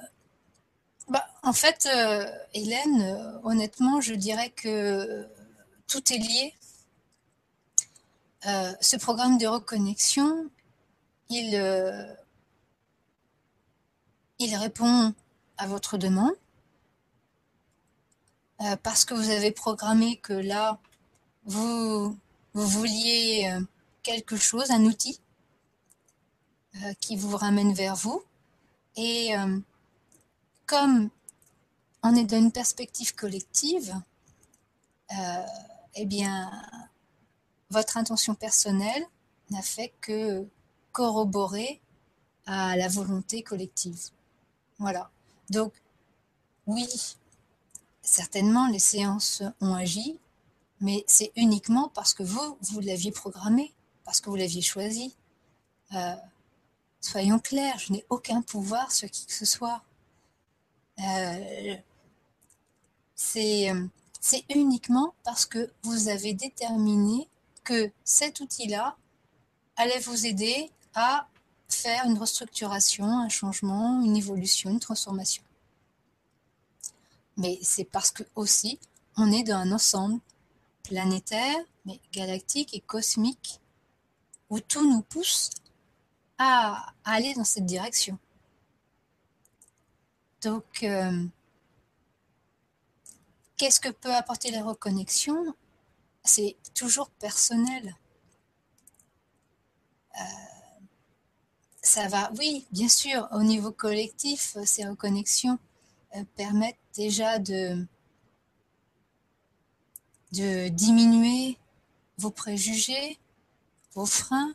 bah, en fait, euh, Hélène, euh, honnêtement, je dirais que tout est lié. ce programme de reconnexion, il, répond à votre demande parce que vous avez programmé que là, vous, vouliez quelque chose, un outil euh, qui vous ramène vers vous. Et comme on est dans une perspective collective, eh bien, votre intention personnelle n'a fait que corroborer à la volonté collective. Voilà. Donc, oui, certainement, les séances ont agi, mais c'est uniquement parce que vous, vous l'aviez programmé, parce que vous l'aviez choisi. Euh, soyons clairs, je n'ai aucun pouvoir sur qui que ce soit. Euh, c'est uniquement parce que vous avez déterminé que cet outil-là allait vous aider à faire une restructuration, un changement, une évolution, une transformation. Mais c'est parce que aussi, on est dans un ensemble planétaire, mais galactique et cosmique, où tout nous pousse à, aller dans cette direction. Donc, euh, qu'est-ce que peut apporter la reconnexion C'est toujours personnel. Euh, ça va, oui, bien sûr, au niveau collectif, ces reconnexions euh, permettent déjà de, de diminuer vos préjugés, freins,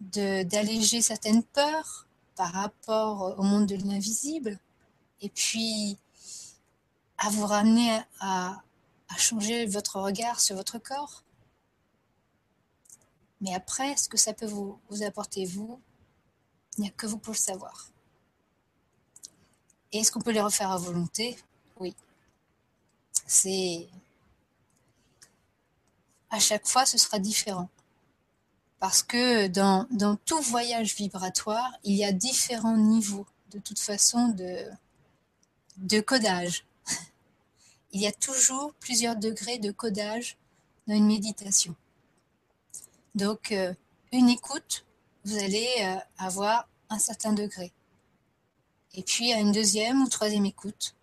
d'alléger certaines peurs par rapport au monde de l'invisible, et puis à vous ramener à, changer votre regard sur votre corps. Mais après, ce que ça peut vous, vous apporter, vous, il n'y a que vous pour le savoir. Et est-ce qu'on peut les refaire à volonté? Oui. C'est. À chaque fois, ce sera différent. Parce que dans, tout voyage vibratoire, il y a différents niveaux, de toute façon, de, de codage. [laughs] Il y a toujours plusieurs degrés de codage dans une méditation. Donc, euh, une écoute, vous allez euh, avoir un certain degré. Et puis à une deuxième ou troisième écoute,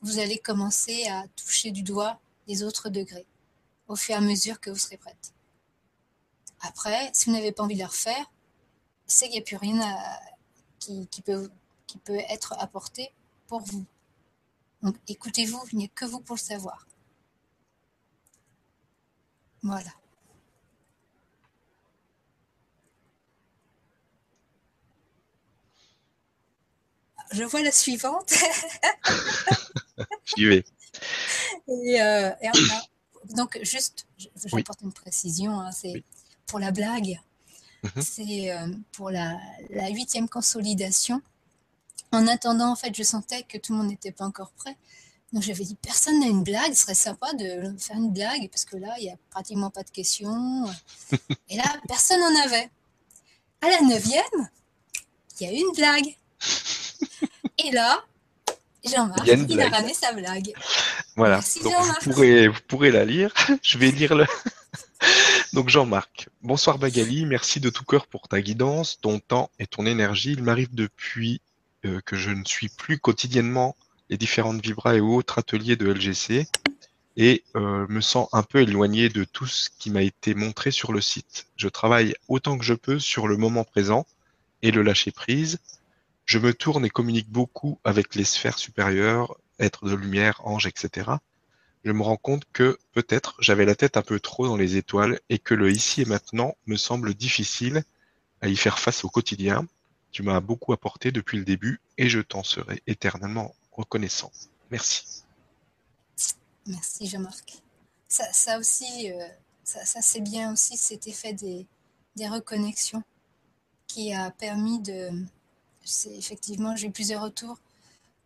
vous allez commencer à toucher du doigt les autres degrés au fur et à mesure que vous serez prête. Après, si vous n'avez pas envie de le refaire, c'est qu'il n'y a plus rien qui, peut, qui peut être apporté pour vous. Donc écoutez-vous, il n'y a que vous pour le savoir. Voilà. je vois la suivante. [laughs] Suivez. Et, euh, donc, juste, j'apporte une précision, hein, c'est pour la blague, mhm. c'est euh, pour la, huitième consolidation. En attendant, en fait, je sentais que tout le monde n'était pas encore prêt. Donc j'avais dit, personne n'a une blague, ce serait sympa de faire une blague, parce que là, il n'y a pratiquement pas de questions. [laughs] Et là, personne n'en avait. À la neuvième, il y a une blague. [laughs] Et là, Jean-Marc, il, a ramené sa blague. Voilà. vous, pourrez, vous pourrez la lire. [laughs] Je vais lire le. [laughs] Donc Jean-Marc, bonsoir Bagali, merci de tout cœur pour ta guidance, ton temps et ton énergie. Il m'arrive depuis euh, que je ne suis plus quotidiennement les différentes vibras et autres ateliers de LGC et euh, me sens un peu éloigné de tout ce qui m'a été montré sur le site. Je travaille autant que je peux sur le moment présent et le lâcher prise je me tourne et communique beaucoup avec les sphères supérieures, êtres de lumière, anges, etc. Je me rends compte que peut-être j'avais la tête un peu trop dans les étoiles et que le ici et maintenant me semble difficile à y faire face au quotidien. Tu m'as beaucoup apporté depuis le début et je t'en serai éternellement reconnaissant. Merci. Merci Jean-Marc. Ça, aussi, euh, ça, c'est bien aussi cet effet des, des reconnexions qui a permis de, effectivement, j'ai eu plusieurs retours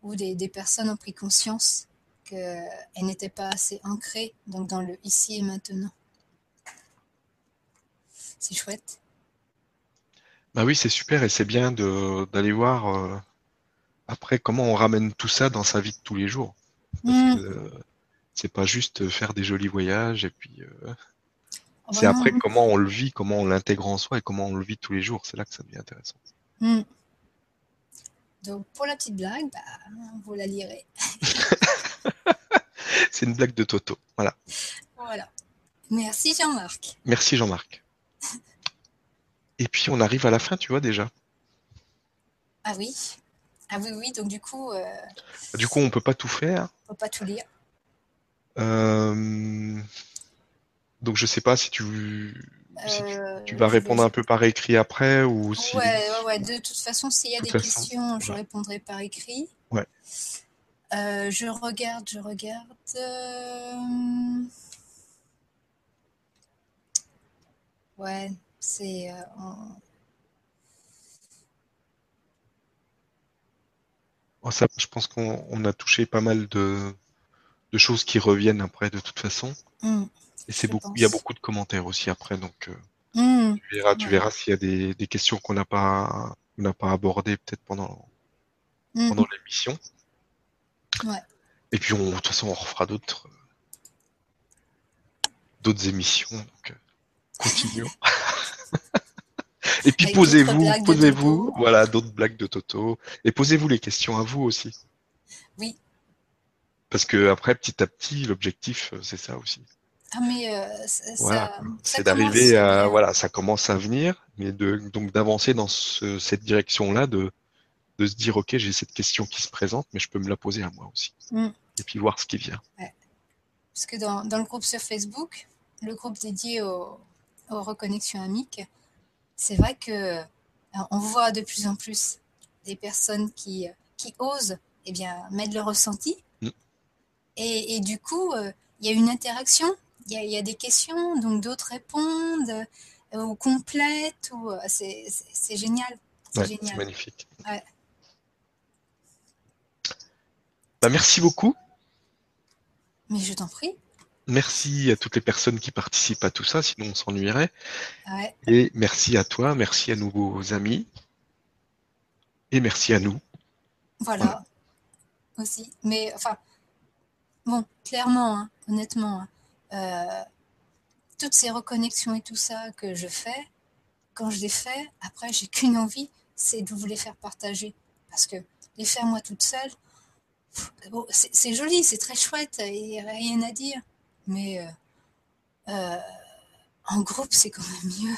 où des, personnes ont pris conscience qu'elles n'étaient pas assez ancrées donc dans le ici et maintenant. C'est chouette. Bah oui, c'est super et c'est bien d'aller voir euh, après comment on ramène tout ça dans sa vie de tous les jours. Parce mm. que euh, c'est pas juste faire des jolis voyages et puis euh, ah c'est bah après comment on le vit, comment on l'intègre en soi et comment on le vit tous les jours. C'est là que ça devient intéressant. Mm. Donc pour la petite blague, bah, vous la lirez. [laughs] c'est une blague de Toto. Voilà. Voilà. Merci Jean-Marc. Merci Jean-Marc. Et puis on arrive à la fin, tu vois déjà. Ah oui. Ah oui, oui, donc du coup. Euh, du coup, on peut pas tout faire. On peut pas tout lire. Euh, donc je sais pas si tu, euh, tu vas répondre un peu par écrit après ou si. Ouais, ouais, De toute façon, s'il y a des questions, je répondrai par écrit. Ouais. je regarde, je regarde. Ouais, c'est. Ça, je pense qu'on a touché pas mal de, de, choses qui reviennent après de toute façon. Mmh, Et c'est beaucoup, il y a beaucoup de commentaires aussi après, donc euh, mmh, tu verras, tu verras s'il y a des, des questions qu'on n'a pas, n'a pas abordées peut-être pendant, mmh. pendant l'émission. Ouais. Et puis on, de toute façon, on refera d'autres, d'autres émissions. Donc, euh, continuons. [laughs] Et puis posez-vous, posez-vous, voilà, d'autres blagues de Toto. Et posez-vous les questions à vous aussi. Oui. Parce que après, petit à petit, l'objectif, euh, c'est ça aussi. Ah mais euh, voilà. c'est d'arriver à, voilà, ça commence à venir, mais de donc d'avancer dans cette direction-là, de de se dire ok, j'ai cette question qui se présente, mais je peux me la poser à moi aussi. Mm. Et puis voir ce qui vient. Parce que dans, dans le groupe sur Facebook, le groupe dédié aux, aux reconnexions amiques, c'est vrai que euh, on voit de plus en plus des personnes qui, euh, qui osent eh bien, mettre le ressenti. Mm. Et, du coup, euh, il y a une interaction, il y, a, des questions, donc d'autres répondent ou complètent. Ou, c'est, génial. C'est magnifique. Bah, merci beaucoup. Mais je t'en prie. Merci à toutes les personnes qui participent à tout ça, sinon on s'ennuierait. Et merci à toi, merci à nos amis. Et merci à nous. Voilà. Aussi. Mais enfin, bon, clairement, hein, honnêtement, hein, euh, toutes ces reconnexions et tout ça que je fais, quand je les fais, après, j'ai qu'une envie, c'est de vous les faire partager. Parce que les faire moi toute seule, c'est joli, c'est très chouette, il n'y a rien à dire. Mais euh, euh, en groupe, c'est quand même mieux.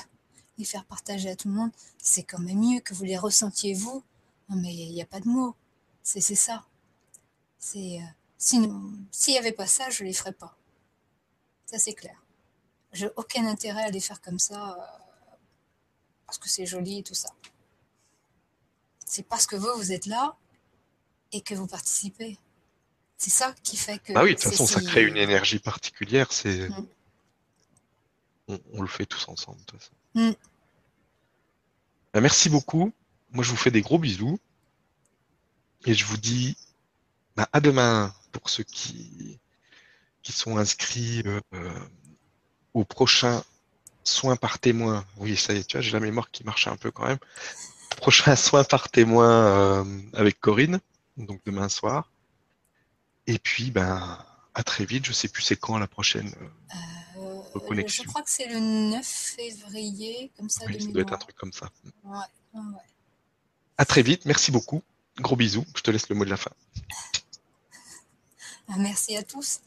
Les faire partager à tout le monde, c'est quand même mieux que vous les ressentiez vous. Non, mais il n'y a pas de mots. C'est ça. Euh, s'il n'y avait pas ça, je ne les ferais pas. Ça, c'est clair. J'ai aucun intérêt à les faire comme ça parce que c'est joli et tout ça. C'est parce que vous, vous êtes là et que vous participez. C'est ça qui fait que. Ah oui, de toute façon, ça crée une énergie particulière. C'est. Mm. On, le fait tous ensemble, de toute façon. Mm. Bah, merci beaucoup. Moi, je vous fais des gros bisous. Et je vous dis bah, à demain pour ceux qui, qui sont inscrits euh, euh, au prochain soin par témoin. Oui, ça y est, tu vois, j'ai la mémoire qui marche un peu quand même. Prochain [laughs] soin par témoin euh, avec Corinne, donc demain soir. Et puis, ben, à très vite. Je sais plus c'est quand la prochaine euh, reconnexion. Je crois que c'est le 9 février, comme ça. Oui, ça doit être un truc comme ça. Ouais, ouais. À très vite. Merci beaucoup. Gros bisous. Je te laisse le mot de la fin. Ah, merci à tous.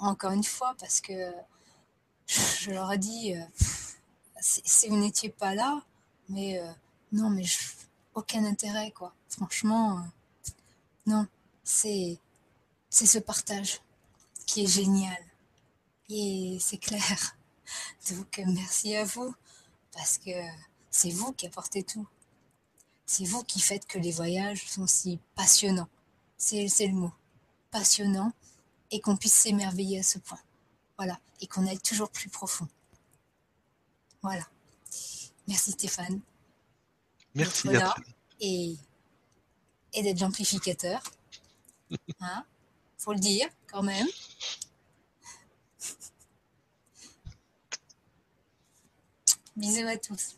Encore une fois, parce que je leur ai dit, euh, si vous n'étiez pas là, mais euh, non, mais aucun intérêt, quoi. Franchement, non, c'est c'est ce partage qui est génial. Et c'est clair. [laughs] Donc merci à vous, parce que c'est vous qui apportez tout. C'est vous qui faites que les voyages sont si passionnants. C'est le mot. Passionnant et qu'on puisse s'émerveiller à ce point. Voilà. Et qu'on aille toujours plus profond. Voilà. Merci Stéphane. Merci. et, et d'être l'amplificateur. [laughs] Hein? Faut le dire quand même. Bisous à tous.